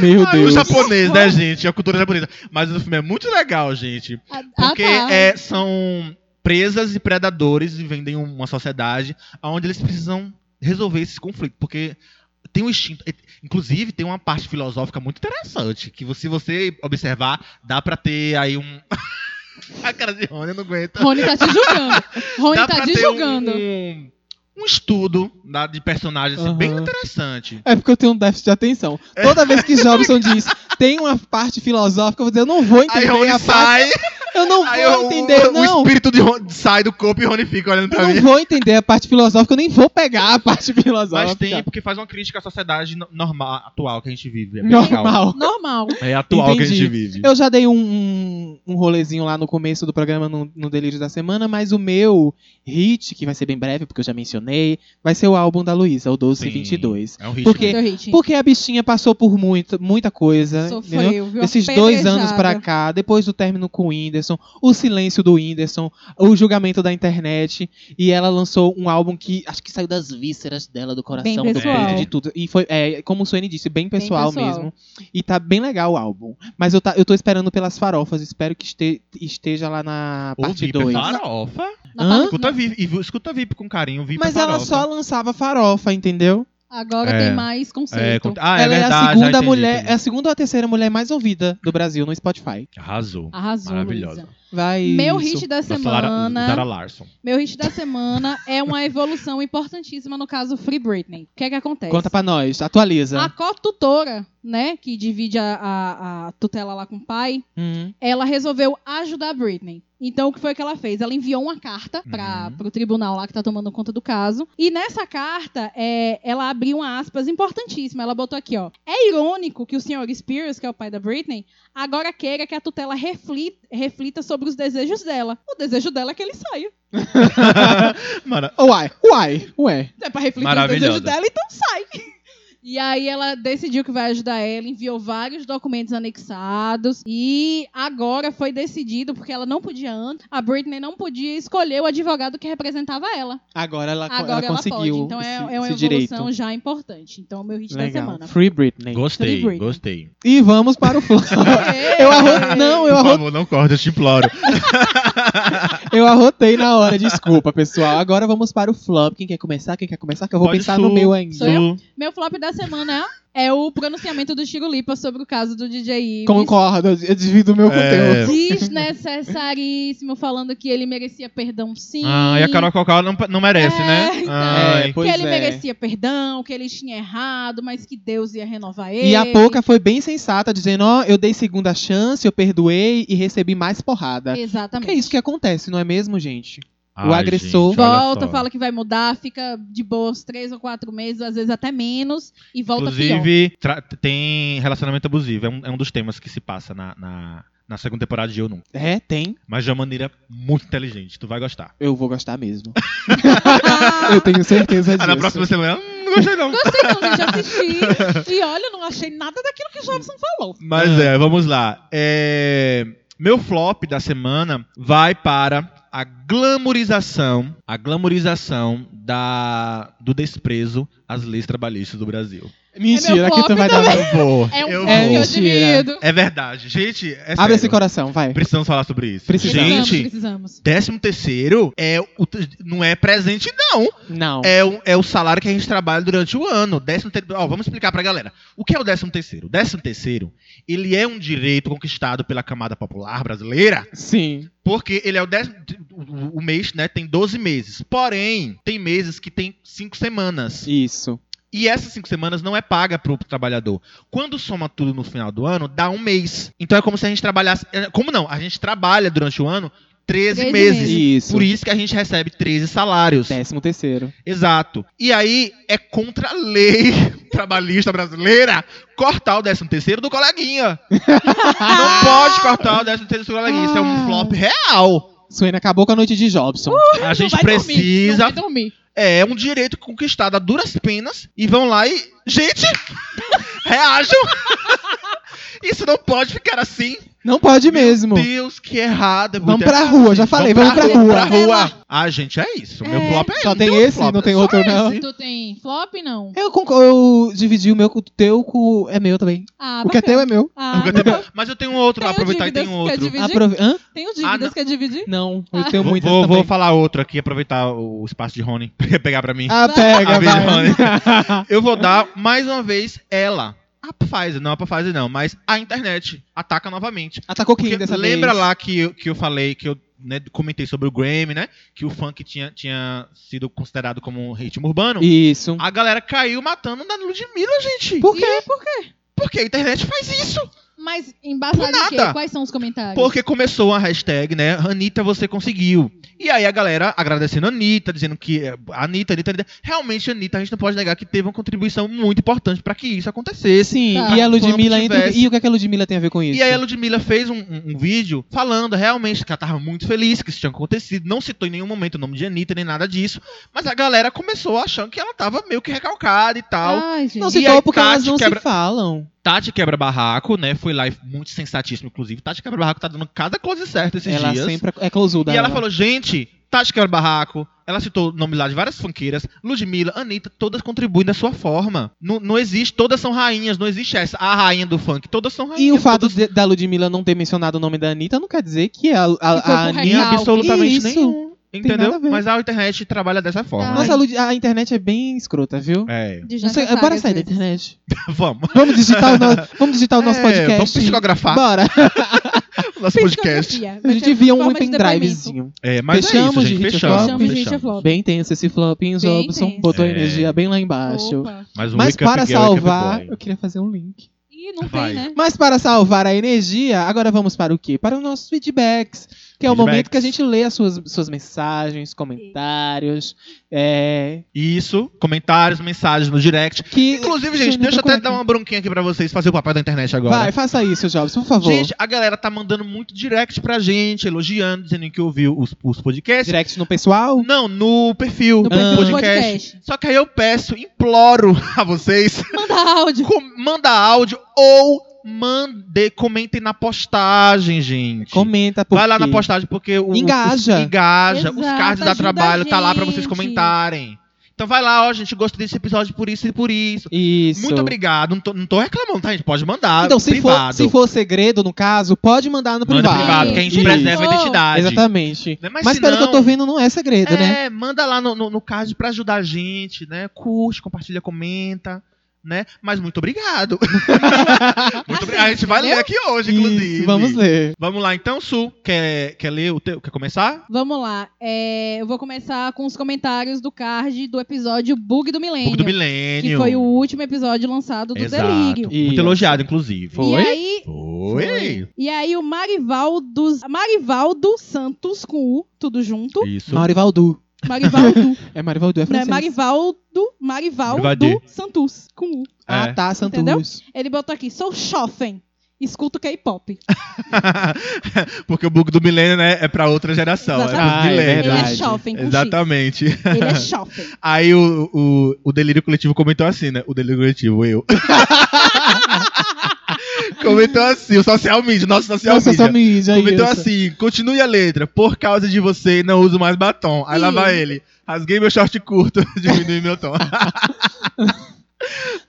Meu Ah, o Deus. japonês, né, gente? A cultura japonesa. Mas o filme é muito legal, gente. Ah, Porque tá. é, são presas e predadores e vendem uma sociedade onde eles precisam resolver esse conflito. Porque tem um instinto. Inclusive, tem uma parte filosófica muito interessante. Que se você observar, dá pra ter aí um. A cara de Rony, não aguento. Rony tá te julgando. Rony Dá tá pra te ter um, julgando. um, um estudo da- de personagens assim, bem interessante. É porque eu tenho um déficit de atenção. É. Toda vez que Jobson diz tem uma parte filosófica, eu vou dizer, eu não vou entender a parte. Eu não vou o, entender, o, não. o espírito de Rony sai do corpo e Rony fica olhando Eu pra mim. não vou entender a parte filosófica, eu nem vou pegar a parte filosófica. Mas tem, porque faz uma crítica à sociedade no- normal, atual que a gente vive. É. Normal. Normal. É atual que a Entendi. gente vive. Eu já dei um, um, rolezinho lá no começo do programa no, no Delírio da Semana, mas o meu hit, que vai ser bem breve, porque eu já mencionei, vai ser o álbum da Luísa, o 1222. É um hit. Porque-. Porque a bichinha passou por muita, muita coisa. Sofreu, viu? Esses dois anos pra cá, depois do término com o Whindersson, o silêncio do Whindersson, o julgamento da internet, e ela lançou um álbum que acho que saiu das vísceras dela, do coração, Bem do peito, de tudo. E foi, é, como o Suene disse, bem pessoal, pessoal. mesmo. E tá bem legal o álbum. Mas eu, tá, eu tô esperando pelas farofas, espero que este- esteja lá na O parte VIP é 2. farofa. Escuta VIP, viu- escuta VIP com carinho, VIP Mas é ela só lançava farofa, entendeu? Agora É. tem mais conceito. É, com- Ah, é ela é verdade, a já segunda entendi, mulher, entendi. é a segunda ou a terceira mulher mais ouvida do Brasil no Spotify. Arrasou. Arrasou, Maravilhosa. Luísa. Vai. Meu isso. hit da semana. Zara Larson. Meu hit da semana é uma evolução importantíssima no caso Free Britney. O que é que acontece? Conta pra nós, atualiza. A co-tutora, né, que divide a, a- a tutela lá com o pai, Uhum. ela resolveu ajudar a Britney. Então, o que foi que ela fez? Ela enviou uma carta para Uhum. o tribunal lá que tá tomando conta do caso. E nessa carta, é, ela abriu uma aspas importantíssima. Ela botou aqui, ó. É irônico que o Sr. Spears, que é o pai da Britney, agora queira que a tutela reflita, reflita sobre os desejos dela. O desejo dela é que ele saia. Mano, Uai, uai, ué. É pra refletir os Maravilhosa. desejos dela, então sai. E aí ela decidiu que vai ajudar ela, enviou vários documentos anexados e agora foi decidido, porque ela não podia antes, a Britney não podia escolher o advogado que representava ela. Agora ela, Agora ela ela, conseguiu pode, então é, esse, é uma esse evolução direito. já importante. Então, o meu hit da Legal. semana. Free Britney. gostei, Free Britney. gostei. E vamos para o flop. eu arro... Não, eu, Por arro... favor, não corta, eu te imploro. eu arrotei na hora. Desculpa, pessoal. Agora vamos para o flop. Quem quer começar? Quem quer começar? Que eu vou Pode pensar Su, no meu ainda. Sou eu? Meu flop da semana é o pronunciamento do Chico Lipa sobre o caso do DJ Ives. Concordo, eu divido o meu É. conteúdo. Desnecessaríssimo, falando que ele merecia perdão sim. Ah, e a Carol Cocó não, não merece, É, né? então. Ai. É, pois que ele é. merecia perdão, que ele tinha errado, mas que Deus ia renovar ele. E a Pouca foi bem sensata, dizendo: Ó, eu dei segunda chance, eu perdoei e recebi mais porrada. Exatamente. Que é isso que acontece, não é mesmo, gente? O Ai, agressor- gente, Volta, só. fala que vai mudar, fica de boas três ou quatro meses, às vezes até menos, e volta. Inclusive, tem relacionamento abusivo. É um, é um dos temas que se passa na, na, na segunda temporada de Eu Nunca. É, tem. Mas de uma maneira muito inteligente. Tu vai gostar. Eu vou gostar mesmo. Ah, eu tenho certeza disso. Ah, na próxima semana, hum, não gostei não. Gostei não, gente, assisti. E olha, não achei nada daquilo que o Jobson falou. Mas é, vamos lá. É, Meu flop da semana vai para a glamorização, a glamorização da, do desprezo às leis trabalhistas do Brasil. Mentira, É que tu vai dar. também. Eu vou, É um eu divido. É verdade. Gente, é Abre esse coração, vai. Precisamos falar sobre isso. Precisamos. Precisamos, Gente, precisamos. décimo terceiro é o, não é presente, não. Não. É o, é o salário que a gente trabalha durante o ano. Décimo ter... Ó, vamos explicar pra galera. O que é o décimo terceiro? O décimo terceiro, ele é um direito conquistado pela camada popular brasileira, Sim. porque ele é o décimo... O o mês, né, tem 12 meses. Porém, tem meses que tem 5 semanas. Isso. E essas cinco semanas não é paga pro trabalhador. Quando soma tudo no final do ano, dá um mês. Então é como se a gente trabalhasse. é, Como não? A gente trabalha durante o ano 13, 13 meses. Isso. Por isso que a gente recebe 13 salários. Décimo terceiro. Exato. E aí é contra a lei trabalhista brasileira cortar o 13 terceiro do coleguinha. não pode cortar o 13 terceiro do coleguinha. Isso é um Ah. flop real. Suene acabou com a noite de Jobson. A gente Não vai dormir, precisa. não vai dormir. É um direito conquistado a duras penas e vão lá e. Gente! reajam! Isso não pode ficar assim. Não pode mesmo. Meu Deus, que errado. é Vamos muito pra errado, rua, já falei, vamos pra rua. rua. Pra rua. Ah, gente, é isso. Meu É. flop é Só não tem esse, não tem só outro, não? esse. Tu tem flop, não? Eu, concordo, eu dividi o meu com o teu, com... é meu também. Ah, o que é teu bacana. é meu. Ah, Eu tenho- Mas eu tenho outro, Tenho aproveitar e um que é outro. dividir? Aprove... Hã? Tenho Ah, dívidas não. que é dividir? Não, eu Ah. tenho Vou, muitas vou, também. vou falar outro aqui, aproveitar o espaço de Rony pra pegar pra mim. Ah, pega, A vai. Eu vou dar mais uma vez ela. A Pfizer, não a Pfizer não, mas a internet ataca novamente. Atacou quem dessa lembra vez? lá que, eu- que eu falei, que eu né, comentei sobre o Grammy, né? Que o funk tinha, tinha sido considerado como um ritmo urbano. Isso. A galera caiu matando na Ludmilla, gente. Por quê? Ih, por quê? Porque a internet faz isso. Mas embasado em quê? Quais são os comentários? Porque começou uma hashtag, né? Anitta, você conseguiu. E aí a galera agradecendo a Anitta, dizendo que eh, Anitta, Anitta, Anitta. Realmente, a Anitta, a gente não pode negar que teve uma contribuição muito importante pra que isso acontecesse. Sim, Tá. e a Ludmilla entra... tivesse- E o que, é que a Ludmilla tem a ver com isso? E aí a Ludmilla fez um, um- um vídeo falando realmente que ela tava muito feliz que isso tinha acontecido. Não citou em nenhum momento o nome de Anitta nem nada disso. Mas a galera começou achando que ela tava meio que recalcada e tal. Ai, gente. Não citou porque elas não quebra- se falam. Tati Quebra Barraco, né? Foi lá e muito sensatíssimo, inclusive. Tati Quebra Barraco tá dando cada coisa certa esses ela dias. sempre é closuda. E ela falou, gente, Tati Quebra Barraco, ela citou o nome lá de várias funkeiras, Ludmilla, Anitta, todas contribuem da sua forma. Não, não existe, todas são rainhas, não existe essa, a rainha do funk, todas são rainhas. E o fato todas... de- da Ludmilla não ter mencionado o nome da Anitta não quer dizer que a, a, a Anitta... Absolutamente Isso. nenhum. A Entendeu? ver. Mas a internet trabalha dessa forma. Ah. Nossa, a, Lud- a internet é bem escrota, viu? É. Sei, bora sair da internet. vamos. Vamos digitar o, no- vamos digitar o nosso É, podcast. Vamos psicografar Bora. o nosso podcast. Psicografia. A gente via um pendrivezinho. É, mas Fechamos, é isso, gente. Fechamos. Fechamos, gente, é fechamos. flop. Bem tenso esse flop, hein, Bem Jobson? Botou a É. energia bem lá embaixo. Opa. Mas, o Mas para salvar, eu queria fazer um link. Ih, não Vai. tem, né? Mas para salvar a energia, agora vamos para o quê? Para os nossos feedbacks. Que é o momento que a gente lê as suas, suas mensagens, comentários. É, Isso, comentários, mensagens no direct. que, Inclusive, gente, deixa eu até dar uma bronquinha aqui pra vocês, fazer o papel da internet agora. Vai, faça isso, Jobs, por favor. Gente, a galera tá mandando muito direct pra gente, elogiando, dizendo que ouviu os, os podcasts. Direct no pessoal. Não, no perfil No perfil do podcast. podcast. Só que aí eu peço, imploro a vocês, Manda áudio. com- manda áudio ou mande, comentem na postagem, gente. Comenta, porque... Vai lá na postagem porque o Engaja. os- engaja, os Exato, cards da trabalho tá lá pra vocês comentarem. Então vai lá, ó, gente, gostei desse episódio por isso e por isso. Isso. Muito obrigado. Não tô, não tô reclamando, tá, gente? Pode mandar. Então, se for, privado. se for segredo, no caso, pode mandar no Manda privado. privado, que a gente Isso. preserva a identidade. Exatamente. Né? Mas, Mas pelo que eu não- tô vendo, não é segredo, né? É, manda lá no, no, no card pra ajudar a gente, né? Curte, compartilha, comenta, né? Mas muito obrigado. muito obrigado. A gente vai ler aqui hoje, inclusive. Isso, vamos ler. Vamos lá, então, Su. Quer, quer ler o teu? Quer começar? Vamos lá. É, eu vou começar com os comentários do card do episódio Bug do Milênio. Pouco do Milênio. Que foi o último episódio lançado do Exato. Delírio. Muito elogiado, inclusive. E Foi? aí, Foi. e aí o Marivaldo, Marivaldo Santos com U, tudo junto. Isso. Marivaldu. Marivaldo. É Marivaldu, é Não, é francês. Marivaldo, Marivaldo Marivaldo. Santos com U. Ah, É. tá, Santos. Entendeu? Ele botou aqui, sou Schoffen. Escuto K-pop. Porque o bug do milênio, né, é pra outra geração. É Exatamente. pros Ah, é milênios. Ele é X. Exatamente. Ele é Schoffen. Aí o, o, o Delírio Coletivo comentou assim, né? O Delírio Coletivo, eu. Comentou assim, o social media, nosso social Nossa, media. social media, Comentou isso. assim, continue a letra, por causa de você não uso mais batom. Aí lá vai ele, rasguei meu short curto, diminui meu tom.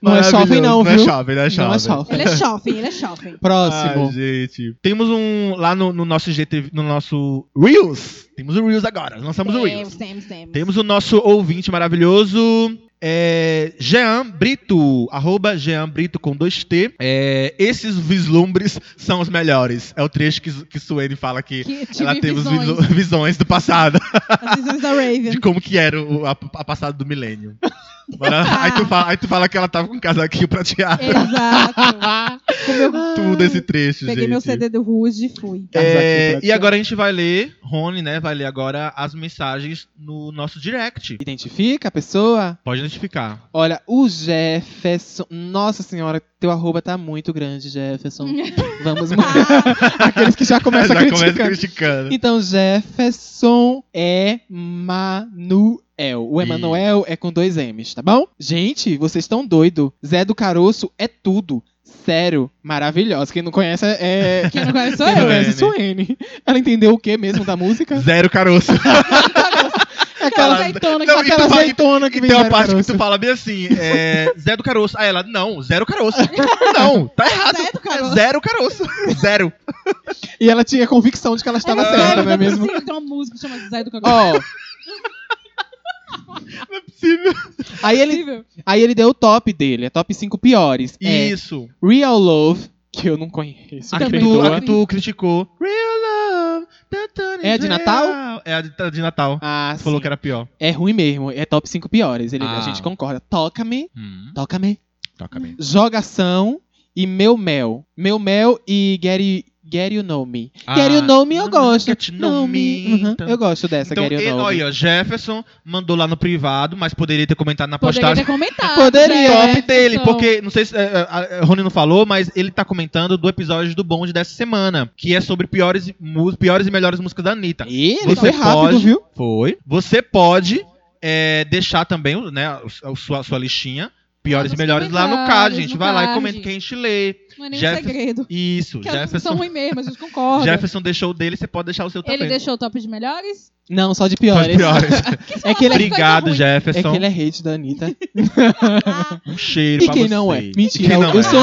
Não é shopping não, Não é viu? shopping, não é shopping. Não é shopping. Ele é Schoffen, ele é Schoffen. Próximo. Ai, gente. Temos um, lá no, no nosso GTV, no nosso Reels, temos o Reels agora, lançamos o Reels. Temos, temos, temos. Temos o nosso ouvinte maravilhoso, é, Jean Brito, arroba Jean Brito com dois T. É, esses vislumbres são os melhores. É o trecho que, que Suene fala que Que ela teve visões, visões. do passado, as visões da Raven. de como que era o, a, a passado do milênio. Aí, tu fala, aí tu fala que ela tava com um casaquinho prateado. Exato. Comeu Tudo esse trecho, Peguei gente. meu CD do Ruge e fui. É, e agora a gente vai ler, Rony, né? Vai ler agora as mensagens no nosso direct. Identifica a pessoa? Pode identificar. Olha, o Jefferson. Nossa senhora, teu arroba tá muito grande, Jefferson. Vamos mandar. Aqueles que já começam Já a começa criticando. Então, Jefferson é Manuel. O Emanuel é com dois M's, tá bom? Gente, vocês estão doido. Zé do Caroço é tudo. Sério, maravilhosa. Quem não conhece é. Quem não conhece sou Quem não eu. conhece Suene. Suene. Ela entendeu o que mesmo da música? Zero caroço. É Aquela azeitona Não, que e tu aquela vai- azeitona que E vem tem uma parte que Caroço. tu fala bem assim, é, Zé do Caroço. Aí ela, não, zero caroço. Não, tá errado. Zé do Caroço. É zero caroço. Zero. E ela tinha convicção de que ela estava É certa, sério, não é mesmo? possível. Tem uma música que chama Zé do Caroço. Ó, Não é possível. aí ele, Possível. aí ele deu o top dele, é top 5 piores. É Isso. Real Love, que eu não conheço. A que, tu, a que tu criticou. Real love. tantana É a de. Natal? É a de, de Natal. Ah, falou que era pior. É ruim mesmo, é top 5 piores. Ele, A Ah. gente concorda. Toca-me, Hum, toca-me. toca bem. Jogação e Meu Mel. Meu Mel e Get, Get You Know Me. Ah, Get You Know Me eu gosto. Get You Know Me. Uhum, Então- Eu gosto dessa, Então, Get You Know Me. olha, Jefferson mandou lá no privado, mas poderia ter comentado na Poderia postagem. ter comentado. Poderia, top né? dele, então. porque não sei se é, a, a Rony não falou, mas ele tá comentando do episódio do Bonde dessa semana, que é sobre piores, piores e melhores músicas da Anitta. Ih, Você foi rápido, pode- viu? Foi. Você pode é, deixar também né, a, a sua, a sua listinha, piores e melhores lá no card, gente. no Vai lá e card. comenta que a gente lê. Não é nem Jeff- segredo. Isso, Que músicas Jefferson. são ruins mesmo, a gente concorda. Jefferson deixou o dele, você pode deixar o seu Ele também. deixou o top de melhores? Não, só de Só piores. de piores. É que ele é, Obrigado, ruim. é Jefferson. que ele é hate da Anitta. Um cheiro E pra quem você. não é? Mentira, quem eu, não eu é? sou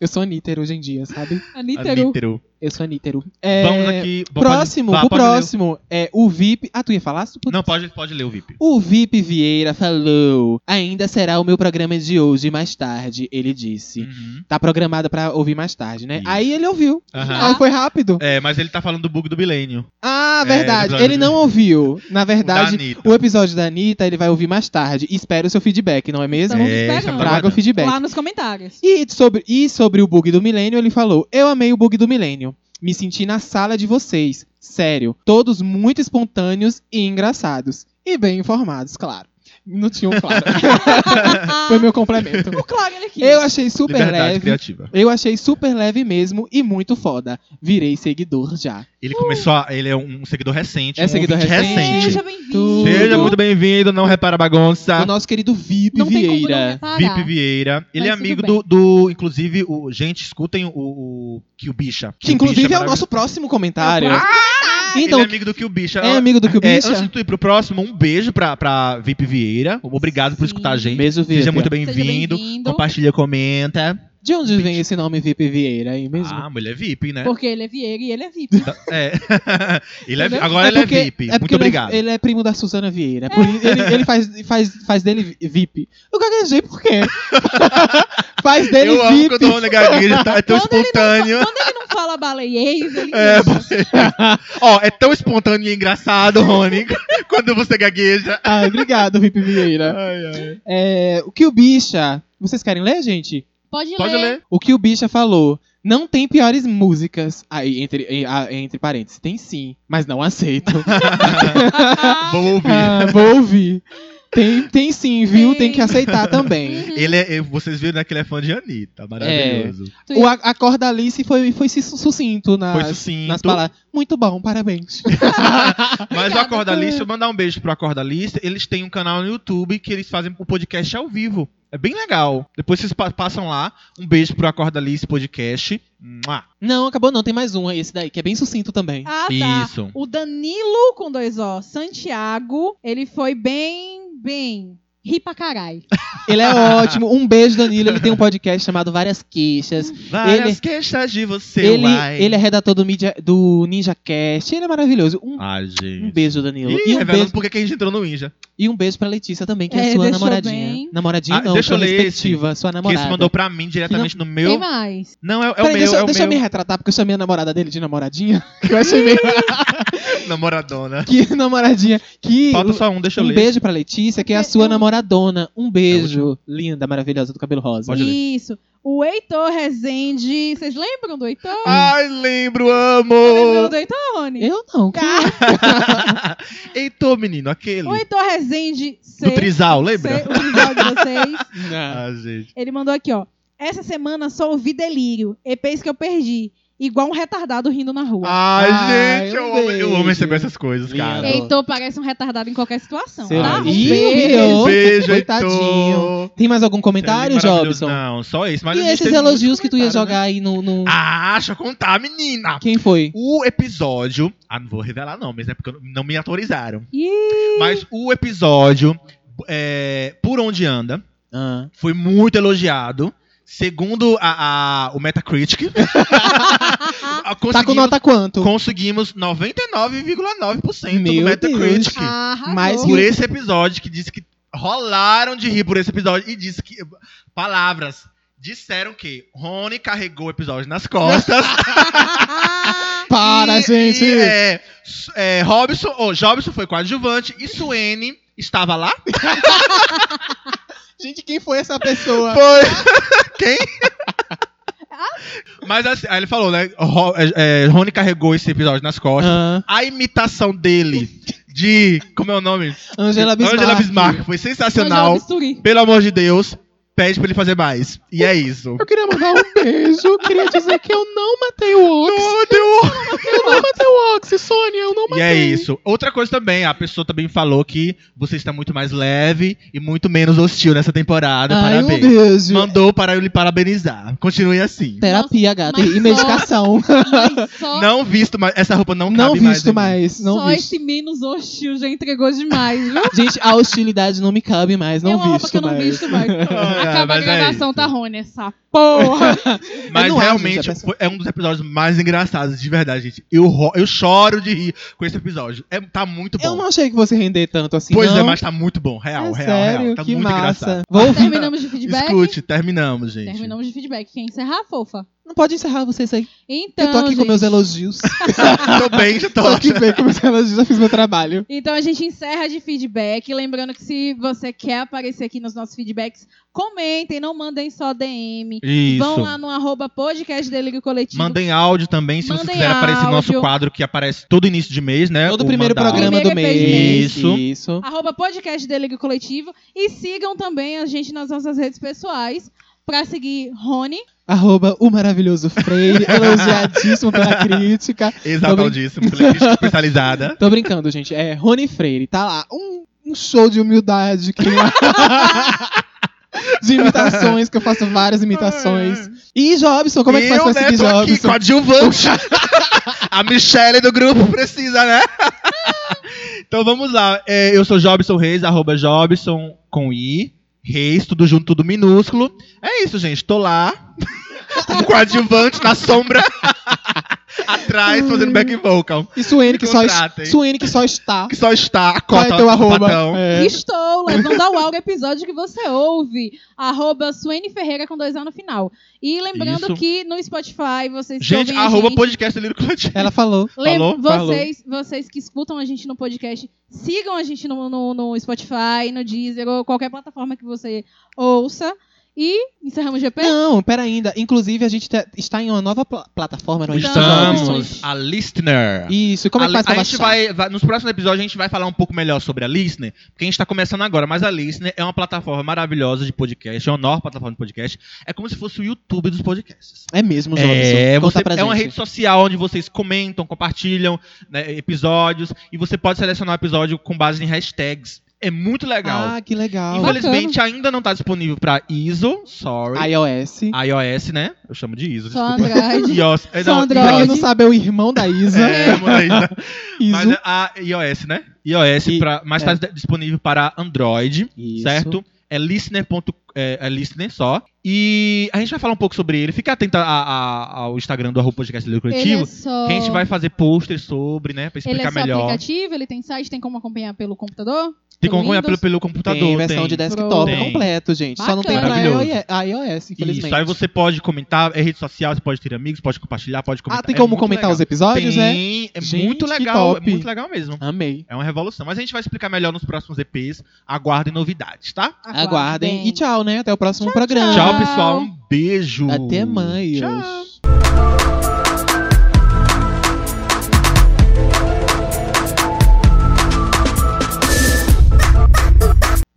eu sou aníter hoje em dia, sabe? Aníteru. Eu sou aníteiro. É, Vamos aqui. pode- Próximo, vá, o pode ler próximo é o VIP. Ah, tu ia falar? Tu- Não, pode, pode ler o VIP. O VIP Vieira falou: ainda será o meu programa de hoje mais tarde, ele disse. Uhum. Tá programado pra ouvir mais tarde, né? Isso. Aí ele ouviu. Aham. Aí foi rápido. É, mas ele tá falando do bug do milênio. Ah, É, verdade. episódio ele não ouviu. Na da verdade, o episódio da Anitta ele vai ouvir mais tarde. Espera o seu feedback, não é mesmo? É, estamos Traga o feedback. Lá nos comentários. E sobre, e sobre o bug do milênio, ele falou: Eu amei o bug do milênio. Me senti na sala de vocês. Sério. Todos muito espontâneos e engraçados. E bem informados, claro. Não tinha um claro. Foi meu complemento. O claro ele aqui. Eu achei super Liberdade leve. criativa. Eu achei super leve mesmo e muito foda. Virei seguidor já. Ele começou a. Ele é um seguidor recente. É um seguidor ouvinte recente. Seja bem-vindo. Seja muito bem-vindo, não repara a bagunça. O nosso querido VIP Não tem como não Vieira. reparar. VIP Vieira. Ele é Mas tudo amigo do, do. Inclusive, o, gente, escutem o, o Kill Bicha. Que inclusive é o nosso próximo comentário. É o Então, ele é amigo do Kill Bicha. é amigo do que o É, bicho? antes de tu ir pro próximo, um beijo pra, pra VIP Vieira. Obrigado por Sim. escutar a gente. Beijo, VIP. Seja muito bem-vindo. bem-vindo. Compartilha, comenta. De onde vem esse nome VIP Vieira aí mesmo? Ah, mulher é VIP, né? Porque ele é Vieira e ele é VIP. É. ele é, Entendeu? agora É ele é porque- VIP. é muito ele é- obrigado. Ele é primo da Suzana Vieira. Por isso- ele ele faz, faz, faz dele VIP. Eu gaguejei por quê? faz dele Eu amo VIP. quando o Rony Gagueja tá, é tão Quando ele não espontâneo. Quando ele não fala baleiês, ele É. Ó, é tão espontâneo e engraçado, Rony, quando você gagueja. Ah, obrigado, VIP Vieira. Ai, ai. É, o que o Bicha. Vocês querem ler, gente? Pode, Pode ler. ler. O que o Bicha falou. Não tem piores músicas. Aí, entre, entre parênteses. Tem sim, mas não aceito. Vou ouvir. Ah, vou ouvir. Tem, tem sim, viu? Tem, Tem. que aceitar também. Uhum. Ele é, vocês viram né, que ele é fã de Anitta. Maravilhoso. Tu- O a, a cor da Alice foi, foi su- sucinto nas, Foi sucinto. nas palavras. Muito bom, parabéns. Mas o. Acorda Lista, eu mandar um beijo pro Acorda Lista. Eles têm um canal no YouTube que eles fazem o podcast ao vivo. É bem legal. Depois vocês pa- passam lá. Um beijo pro Acorda Lista Podcast. Mua. não, acabou não, tem mais um aí, esse daí, que é bem sucinto também. Ah, tá. Isso. O Danilo com dois O, Santiago, ele foi bem, bem. Ri pra carai. Ele é ótimo. Um beijo, Danilo. Ele tem um podcast chamado Várias Queixas. Várias Ele- queixas de você, Ele, uai. ele é redator do, mídia, do Ninja Cast. Ele é maravilhoso. Um, Ai, gente. um beijo, Danilo. Ih, E um revelando beijo, por que que a gente entrou no Ninja. e um beijo pra Letícia também, que é, É, sua namoradinha. bem. Namoradinha Ah, não, deixa eu sua ler respectiva, sua Que namorada. esse mandou pra mim diretamente no Tem meu. mais. Não, é, é o Peraí, meu, deixa, é o deixa eu meu. me retratar, porque eu chamei a namorada dele de namoradinha. Que eu achei meio... Namoradona. que namoradinha. Que Falta só um, deixa eu um ler. beijo pra Letícia, que é a sua Eu- namoradona. Um beijo. Linda, maravilhosa, do cabelo rosa. Pode ler. Isso. O Heitor Rezende. Vocês lembram do Heitor? Ai, lembro, Lembram amo! do Heitor, Rony? Eu não. que- Heitor, menino, aquele. O Heitor Rezende. Do sei- Trisal, lembra? O trisal de vocês. Não. Ah, gente. Ele mandou aqui, ó. Essa semana só ouvi delírio. EPs que eu perdi. Igual um retardado rindo na rua. Ai, Ai, gente, um eu amo, eu amo receber essas coisas, cara. Lindo. Heitor parece um retardado em qualquer situação, Seu- tá? Um Ih, beijo. Beijo, Coitadinho. Tem mais algum comentário. Jobson? Não, só esse. Mas e esses elogios que tu ia comentários, jogar aí no. no- né? Ah, deixa eu contar, menina. Quem foi? O episódio. Ah, não vou revelar, não, mas é porque eu não- não me autorizaram. Ih, Mas o episódio, é, Por Onde Anda, Ah. foi muito elogiado. Segundo a, a- o Metacritic, Tá com conseguimos, nota quanto? conseguimos 99,9% do Meu Metacritic. arrasou. Mas Por esse episódio, que disse que rolaram de rir por esse episódio. E disse que. Palavras. Disseram que Rony carregou o episódio nas costas. Para, E- gente! e, é, é, Robson, ou Jobson foi coadjuvante e Suene estava lá. Gente, quem foi essa pessoa? Foi. Quem? Mas assim, aí ele falou, né? Ro- é, é, Rony carregou esse episódio nas costas. Ah, A imitação dele de. Como é o nome? Angela Bismarck. Angela Bismarck foi sensacional. Pelo amor de Deus, pede pra ele fazer mais. E é isso. Eu queria mandar um beijo. Queria dizer que eu não matei o Ox. Não, deu- Eu não matei o Ox, Sônia. Eu não E matei. é isso. Outra coisa também, a pessoa também falou que você está muito mais leve e muito menos hostil nessa temporada. Ai, um Parabéns. beijo. Mandou para eu lhe parabenizar. Continue assim. Terapia, gata. mas E só- medicação. Mas só, Não visto mais. Essa roupa não Não cabe mais. visto mim. mais. Não só visto. esse menos hostil já entregou demais, viu? Gente, a hostilidade não me cabe mais. Não é uma roupa visto que eu não mais. visto mais. Ah, Acaba a é gravação, isso. tá Rony, essa porra. Mas acho, realmente gente, a pessoa- foi- é um dos episódios mais engraçados, de verdade, gente. Eu, eu choro de rir com esse episódio. É, tá muito bom. Eu não achei que você render tanto assim. pois não. é, mas tá muito bom. Real, É real, sério, real. Tá que muito massa. engraçado. Vou. Terminamos de feedback? Escute, terminamos, gente. Terminamos de feedback. Quem encerrar, fofa? Não pode encerrar vocês aí. Então, eu tô aqui com gente, meus elogios. tô bem, já tô tô aqui bem com meus elogios, já fiz meu trabalho. Então a gente encerra de feedback. Lembrando que se você quer aparecer aqui nos nossos feedbacks, comentem, não mandem só DM. Isso. Vão lá no arroba podcast Delírio Coletivo. Mandem áudio também, se você Mandem quiser aparecer no nosso áudio. quadro que aparece todo início de mês, né? Todo O primeiro mandar programa áudio. do Primeiro mês. Isso. Isso. arroba podcast Delírio Coletivo. E sigam também a gente nas nossas redes pessoais. Pra seguir Rony. Arroba o maravilhoso Freire, elogiadíssimo pela crítica. Exaltadíssimo, pela crítica especializada. Tô brincando, gente. É Rony Freire, tá lá. Um, um show de humildade que de imitações, que eu faço várias imitações. E Jobson, como é que faz eu, pra né, seguir tô aqui, coadjuvante. A Michelle do grupo precisa, né? então vamos lá. É, eu sou Jobson Reis, arroba Jobson com I. Reis, tudo junto, tudo minúsculo. É isso, gente. Tô lá. Um coadjuvante na sombra. Atrás, fazendo back vocal. E Suene que, só. Suene que só está. Que só está a é cota teu do arroba? patão. É. Estou levando ao ao episódio que você ouve. Arroba Suene Ferreira com dois A no final. E lembrando Isso. que no Spotify vocês Gente, arroba gente. podcast Coletivo. Ela falou. Lem- Falou? Vocês, vocês que escutam a gente no podcast, sigam a gente no, no, no Spotify, no Deezer ou qualquer plataforma que você ouça. E encerramos o GP? Não, pera ainda. Inclusive, a gente te- está em uma nova pla- plataforma. Não é? Estamos. Estamos. A Listener. Isso, como é que a, faz pra a gente baixar? vai, vai- nos próximos episódios a gente vai falar um pouco melhor sobre a Listener, porque a gente tá começando agora, mas a Listener é uma plataforma maravilhosa de podcast, é uma nova plataforma de podcast, é como se fosse o YouTube dos podcasts. É mesmo, Jobson. É, você, pra é uma rede social onde vocês comentam, compartilham né, episódios e você pode selecionar o episódio com base em hashtags. É muito legal. Ah, que legal. Infelizmente ainda não tá disponível pra ISO, sorry. iOS. iOS, né? Eu chamo de ISO, Só desculpa. Android. iOS. é, Só não, Android. Pra quem não sabe, é o irmão da Isa. É, mano, Isa. Iso. Mas é a iOS, né? iOS, E- pra, mas é. está disponível para Android, Isso. certo? É listener. É, é listener só. E a gente vai falar um pouco sobre ele. Fica atento a- a- ao Instagram do arroba podcast Ele coletivo. é só... Que a gente vai fazer posters sobre, né? Pra Ele é explicar só melhor. aplicativo, ele tem site, tem como acompanhar pelo computador? Tem como acompanhar pelo, pelo computador. Tem versão de desktop Tem. completo, gente. Só não tem pra iOS, infelizmente. Isso, aí você pode comentar, é rede social, você pode ter amigos, pode compartilhar, pode comentar. Ah, tem É como comentar legal. os episódios, né? Tem, é Gente, muito legal, é top. muito legal mesmo. Amei. É uma revolução. Mas a gente vai explicar melhor nos próximos EPs. Aguardem novidades, tá? Aguardem. E tchau, né? Até o próximo tchau, programa. Tchau, pessoal. Um beijo. Até mais. Tchau.